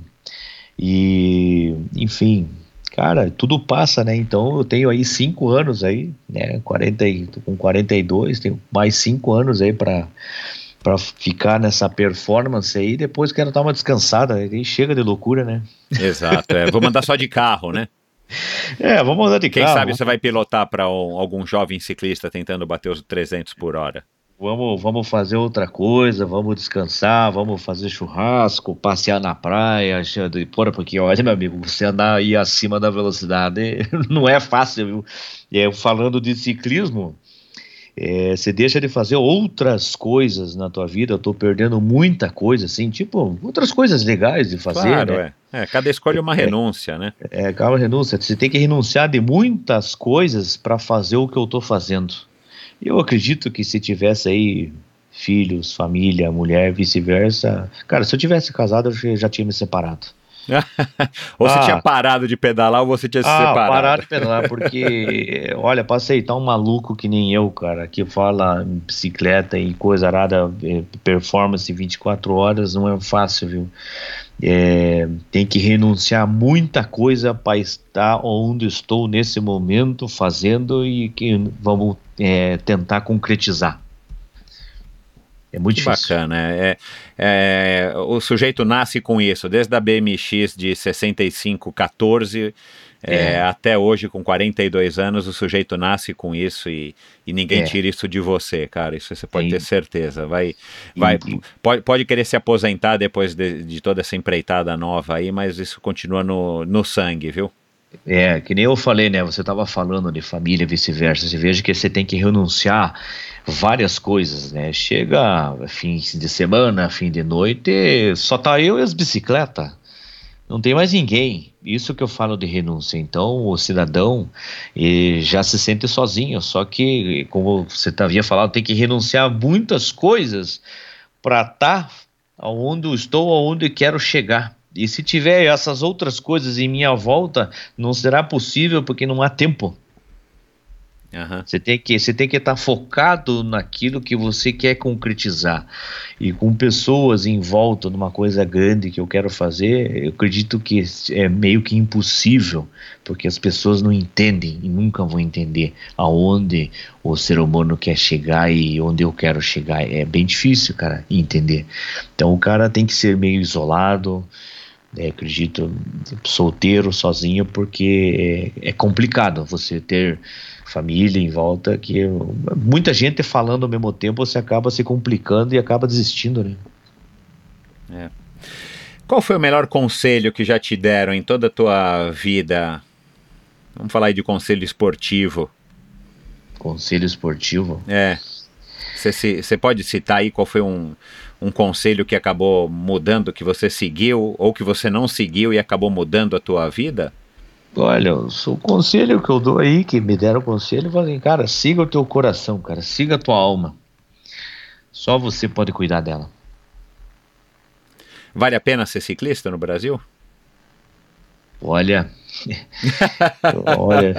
E, enfim, cara, tudo passa, né? Então eu tenho aí cinco anos aí, né? 40, com 42, tenho mais cinco anos aí para para ficar nessa performance aí, depois quero dar uma descansada, aí chega de loucura, né? Exato, é. vou mandar só de carro, né? É, vamos andar de Quem carro. Quem sabe você vai pilotar para um, algum jovem ciclista tentando bater os 300 por hora. Vamos, vamos fazer outra coisa, vamos descansar, vamos fazer churrasco, passear na praia, fora porque olha, meu amigo, você andar aí acima da velocidade não é fácil, viu? É, falando de ciclismo, é, você deixa de fazer outras coisas na tua vida, eu tô perdendo muita coisa, assim, tipo, outras coisas legais de fazer, claro, né? É. é. cada escolha é uma é, renúncia, né? É, cada renúncia. Você tem que renunciar de muitas coisas para fazer o que eu tô fazendo. Eu acredito que se tivesse aí filhos, família, mulher, vice-versa, cara, se eu tivesse casado, eu já tinha me separado. ou você ah, tinha parado de pedalar ou você tinha se ah, separado? parar de pedalar, porque, olha, para aceitar um maluco que nem eu, cara, que fala em bicicleta e coisa arada, eh, performance 24 horas, não é fácil, viu? É, tem que renunciar muita coisa para estar onde estou nesse momento fazendo e que vamos é, tentar concretizar. É muito difícil. Bacana. É, é, o sujeito nasce com isso, desde a BMX de 65, 14 é. é. até hoje, com 42 anos, o sujeito nasce com isso e, e ninguém é. tira isso de você, cara. Isso você pode ter certeza. Vai, vai, pode, pode querer se aposentar depois de, de toda essa empreitada nova aí, mas isso continua no, no sangue, viu? É, que nem eu falei, né? Você estava falando de família, vice-versa. Você veja que você tem que renunciar várias coisas, né? Chega fim de semana, fim de noite, só tá eu e as bicicletas. Não tem mais ninguém. Isso que eu falo de renúncia. Então, o cidadão já se sente sozinho. Só que, como você havia falado, tem que renunciar a muitas coisas para estar tá onde eu estou, aonde quero chegar. E se tiver essas outras coisas em minha volta, não será possível porque não há tempo. Uhum. Você tem que você tem que estar tá focado naquilo que você quer concretizar e com pessoas em volta numa coisa grande que eu quero fazer, eu acredito que é meio que impossível porque as pessoas não entendem e nunca vão entender aonde o ser humano quer chegar e onde eu quero chegar. É bem difícil, cara, entender. Então o cara tem que ser meio isolado é, acredito, solteiro, sozinho, porque é, é, complicado você ter família em volta, que muita gente falando ao mesmo tempo, você acaba se complicando e acaba desistindo, né? É. Qual foi o melhor conselho que já te deram em toda a tua vida? Vamos falar aí de conselho esportivo. Conselho esportivo? É. Você pode citar aí qual foi um, um conselho que acabou mudando, que você seguiu, ou que você não seguiu e acabou mudando a tua vida? Olha, o conselho que eu dou aí, que me deram conselho, eu falei, cara, siga o teu coração, cara, siga a tua alma. Só você pode cuidar dela. Vale a pena ser ciclista no Brasil? Olha, olha,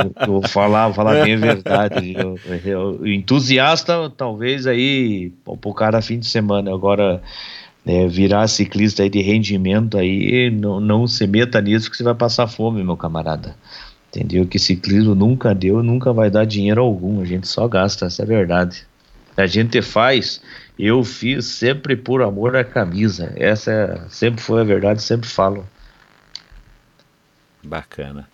eu, vou falar, falar bem a verdade. Eu, eu, entusiasta, talvez aí, pro cara fim de semana. Agora, é, virar ciclista aí de rendimento aí, não, não se meta nisso que você vai passar fome, meu camarada. Entendeu? Que ciclismo nunca deu, nunca vai dar dinheiro algum. A gente só gasta, essa é a verdade. A gente faz, eu fiz sempre por amor à camisa. Essa é, sempre foi a verdade, sempre falo. Bacana.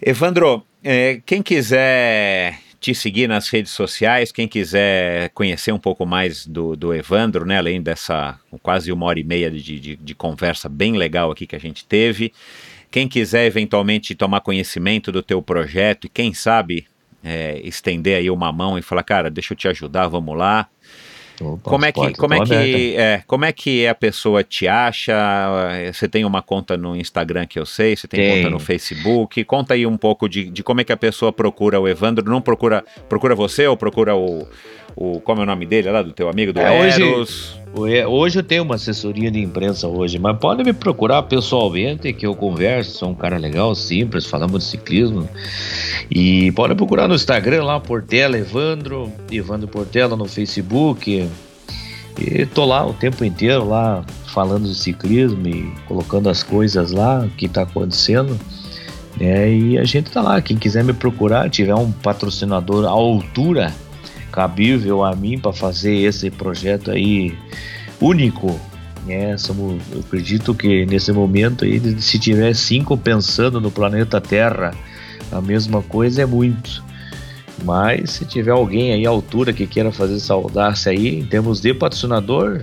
Evandro, é, quem quiser te seguir nas redes sociais, quem quiser conhecer um pouco mais do, do Evandro, né, além dessa quase uma hora e meia de, de, de conversa bem legal aqui que a gente teve, Quem quiser eventualmente tomar conhecimento do teu projeto e quem sabe é, estender aí uma mão e falar, cara, deixa eu te ajudar, vamos lá. Opa, Como é, que, como, é que, é, como é que a pessoa te acha? Você tem uma conta no Instagram que eu sei, você tem Tenho. conta no Facebook. Conta aí um pouco de, de como é que a pessoa procura o Evandro. Não procura procura você ou procura o, o como é o nome dele lá do teu amigo do É, hoje- Eros? Hoje- Hoje eu tenho uma assessoria de imprensa hoje, mas pode me procurar pessoalmente que eu converso, sou um cara legal, simples, falamos de ciclismo. E pode procurar no Instagram lá, Portela Evandro, Evandro Portela no Facebook. E tô lá o tempo inteiro lá falando de ciclismo e colocando as coisas lá, o que tá acontecendo. né? e a gente tá lá, quem quiser me procurar, tiver um patrocinador à altura, cabível a mim para fazer esse projeto aí único. Né? Somos, eu acredito que nesse momento aí, se tiver cinco pensando no planeta Terra, a mesma coisa é muito. Mas se tiver alguém aí à altura que queira fazer essa audácia aí, em termos de patrocinador,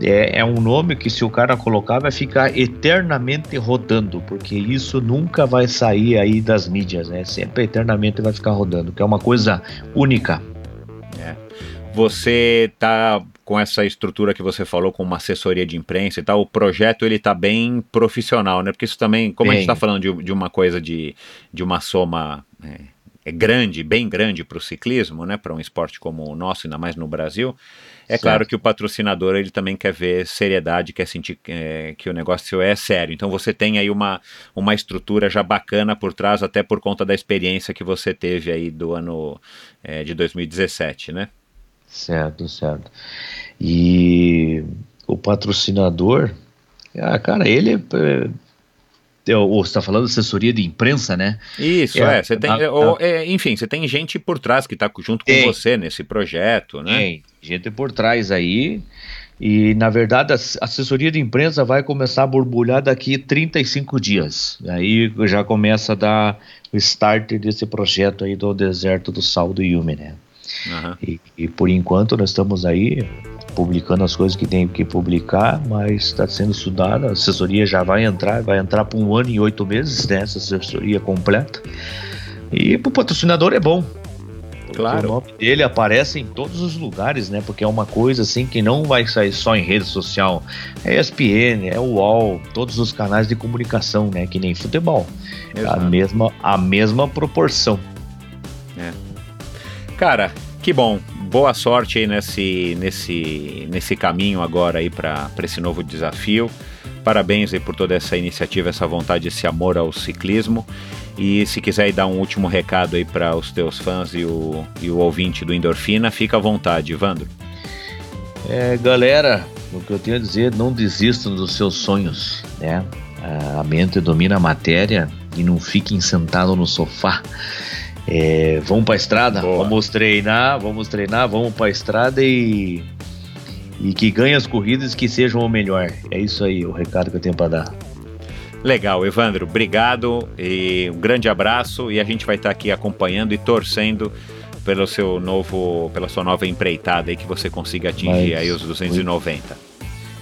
é, é um nome que se o cara colocar vai ficar eternamente rodando, porque isso nunca vai sair aí das mídias, né? Sempre eternamente vai ficar rodando, que é uma coisa única. Você tá com essa estrutura que você falou, com uma assessoria de imprensa e tal, o projeto ele tá bem profissional, né? Porque isso também, como a gente Bem. está falando de, de uma coisa de, de uma soma é, é grande, bem grande para o ciclismo, né? Para um esporte como o nosso, ainda mais no Brasil, é Certo. claro que o patrocinador ele também quer ver seriedade, quer sentir é, que o negócio é sério. Então você tem aí uma, uma estrutura já bacana por trás, até por conta da experiência que você teve aí do ano é, de 2017, né? Certo, certo. E o patrocinador, ah, cara, ele é, é, o- você está falando de assessoria de imprensa, né? Isso, É, é. Você tem, tá- ou, é, enfim, você tem gente por trás que está junto com Tem. você nesse projeto, né? Tem gente por trás aí. E na verdade a ass- assessoria de imprensa vai começar a borbulhar daqui 35 dias. Aí já começa a dar o start desse projeto aí do deserto do sal do Yumi, né? Aham. E, e por enquanto nós estamos aí publicando as coisas que tem que publicar, mas está sendo estudada. A assessoria já vai entrar, vai entrar por um ano e oito meses, né? Essa assessoria completa. E para o patrocinador é bom. Claro. O nome dele aparece em todos os lugares, né? Porque é uma coisa assim que não vai sair só em rede social. É ESPN, é UOL, todos os canais de comunicação, né? Que nem futebol. A Exato. mesma, a mesma proporção. Cara, que bom. Boa sorte aí nesse, nesse, nesse caminho agora aí para esse novo desafio. Parabéns aí por toda essa iniciativa, essa vontade, esse amor ao ciclismo. E se quiser dar um último recado aí para os teus fãs e o, e o ouvinte do Endorfina, fica à vontade, Evandro. É, galera, o que eu tenho a dizer, não desistam dos seus sonhos, né? A mente domina a matéria e não fiquem sentados no sofá. É, vamos pra estrada, Boa. vamos treinar, vamos treinar, vamos pra estrada e e que ganhe as corridas que sejam o melhor. É isso aí, o recado que eu tenho pra dar. Legal, Evandro, obrigado e um grande abraço e a gente vai estar aqui acompanhando e torcendo pelo seu novo, pela sua nova empreitada aí que você consiga atingir Mas, aí os 290.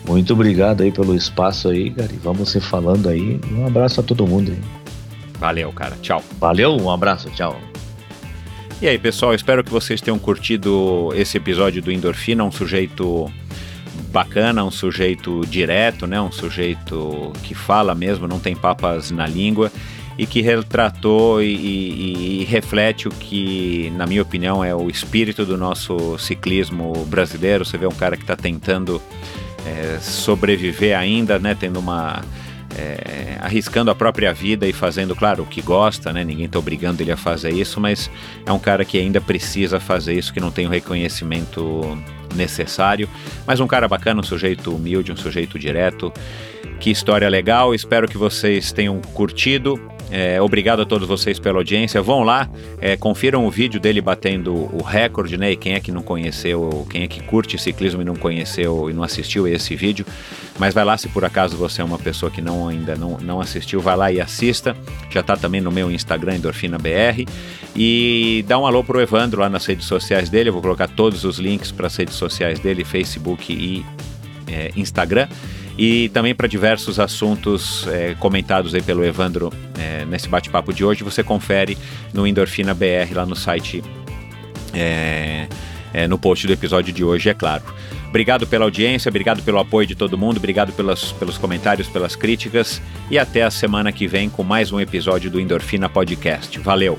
Muito obrigado aí pelo espaço aí, cara. E vamos se falando aí. Um abraço a todo mundo aí. Valeu, cara. Tchau. Valeu, um abraço, tchau. E aí, pessoal, espero que vocês tenham curtido esse episódio do Endorfina, um sujeito bacana, um sujeito direto, né? Um sujeito que fala mesmo, não tem papas na língua e que retratou e, e- e reflete o que, na minha opinião, é o espírito do nosso ciclismo brasileiro. Você vê um cara que está tentando é, sobreviver ainda, né? Tendo uma é, arriscando a própria vida e fazendo, claro, o que gosta, né? Ninguém está obrigando ele a fazer isso, mas é um cara que ainda precisa fazer isso, que não tem o reconhecimento necessário. Mas um cara bacana, um sujeito humilde, um sujeito direto. Que história legal, espero que vocês tenham curtido. É, obrigado a todos vocês pela audiência. Vão lá, é, confiram o vídeo dele batendo o recorde, né? E quem é que não conheceu, quem é que curte ciclismo e não conheceu e não assistiu esse vídeo. Mas vai lá, se por acaso você é uma pessoa que não ainda não, não assistiu, vai lá e assista. Já tá também no meu Instagram, EndorfinaBR. E dá um alô pro Evandro lá nas redes sociais dele. Eu vou colocar todos os links para as redes sociais dele, Facebook e é, Instagram. E também para diversos assuntos é, comentados aí pelo Evandro é, nesse bate-papo de hoje, você confere no Endorfina BR lá no site, é, é, no post do episódio de hoje, é claro. Obrigado pela audiência, obrigado pelo apoio de todo mundo, obrigado pelas, pelos comentários, pelas críticas e até a semana que vem com mais um episódio do Endorfina Podcast. Valeu!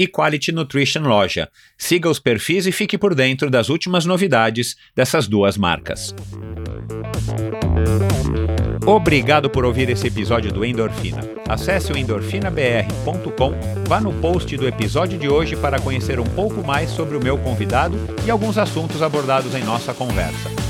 e Quality Nutrition Loja. Siga os perfis e fique por dentro das últimas novidades dessas duas marcas. Obrigado por ouvir esse episódio do Endorfina. Acesse o endorfinabr.com, vá no post do episódio de hoje para conhecer um pouco mais sobre o meu convidado e alguns assuntos abordados em nossa conversa.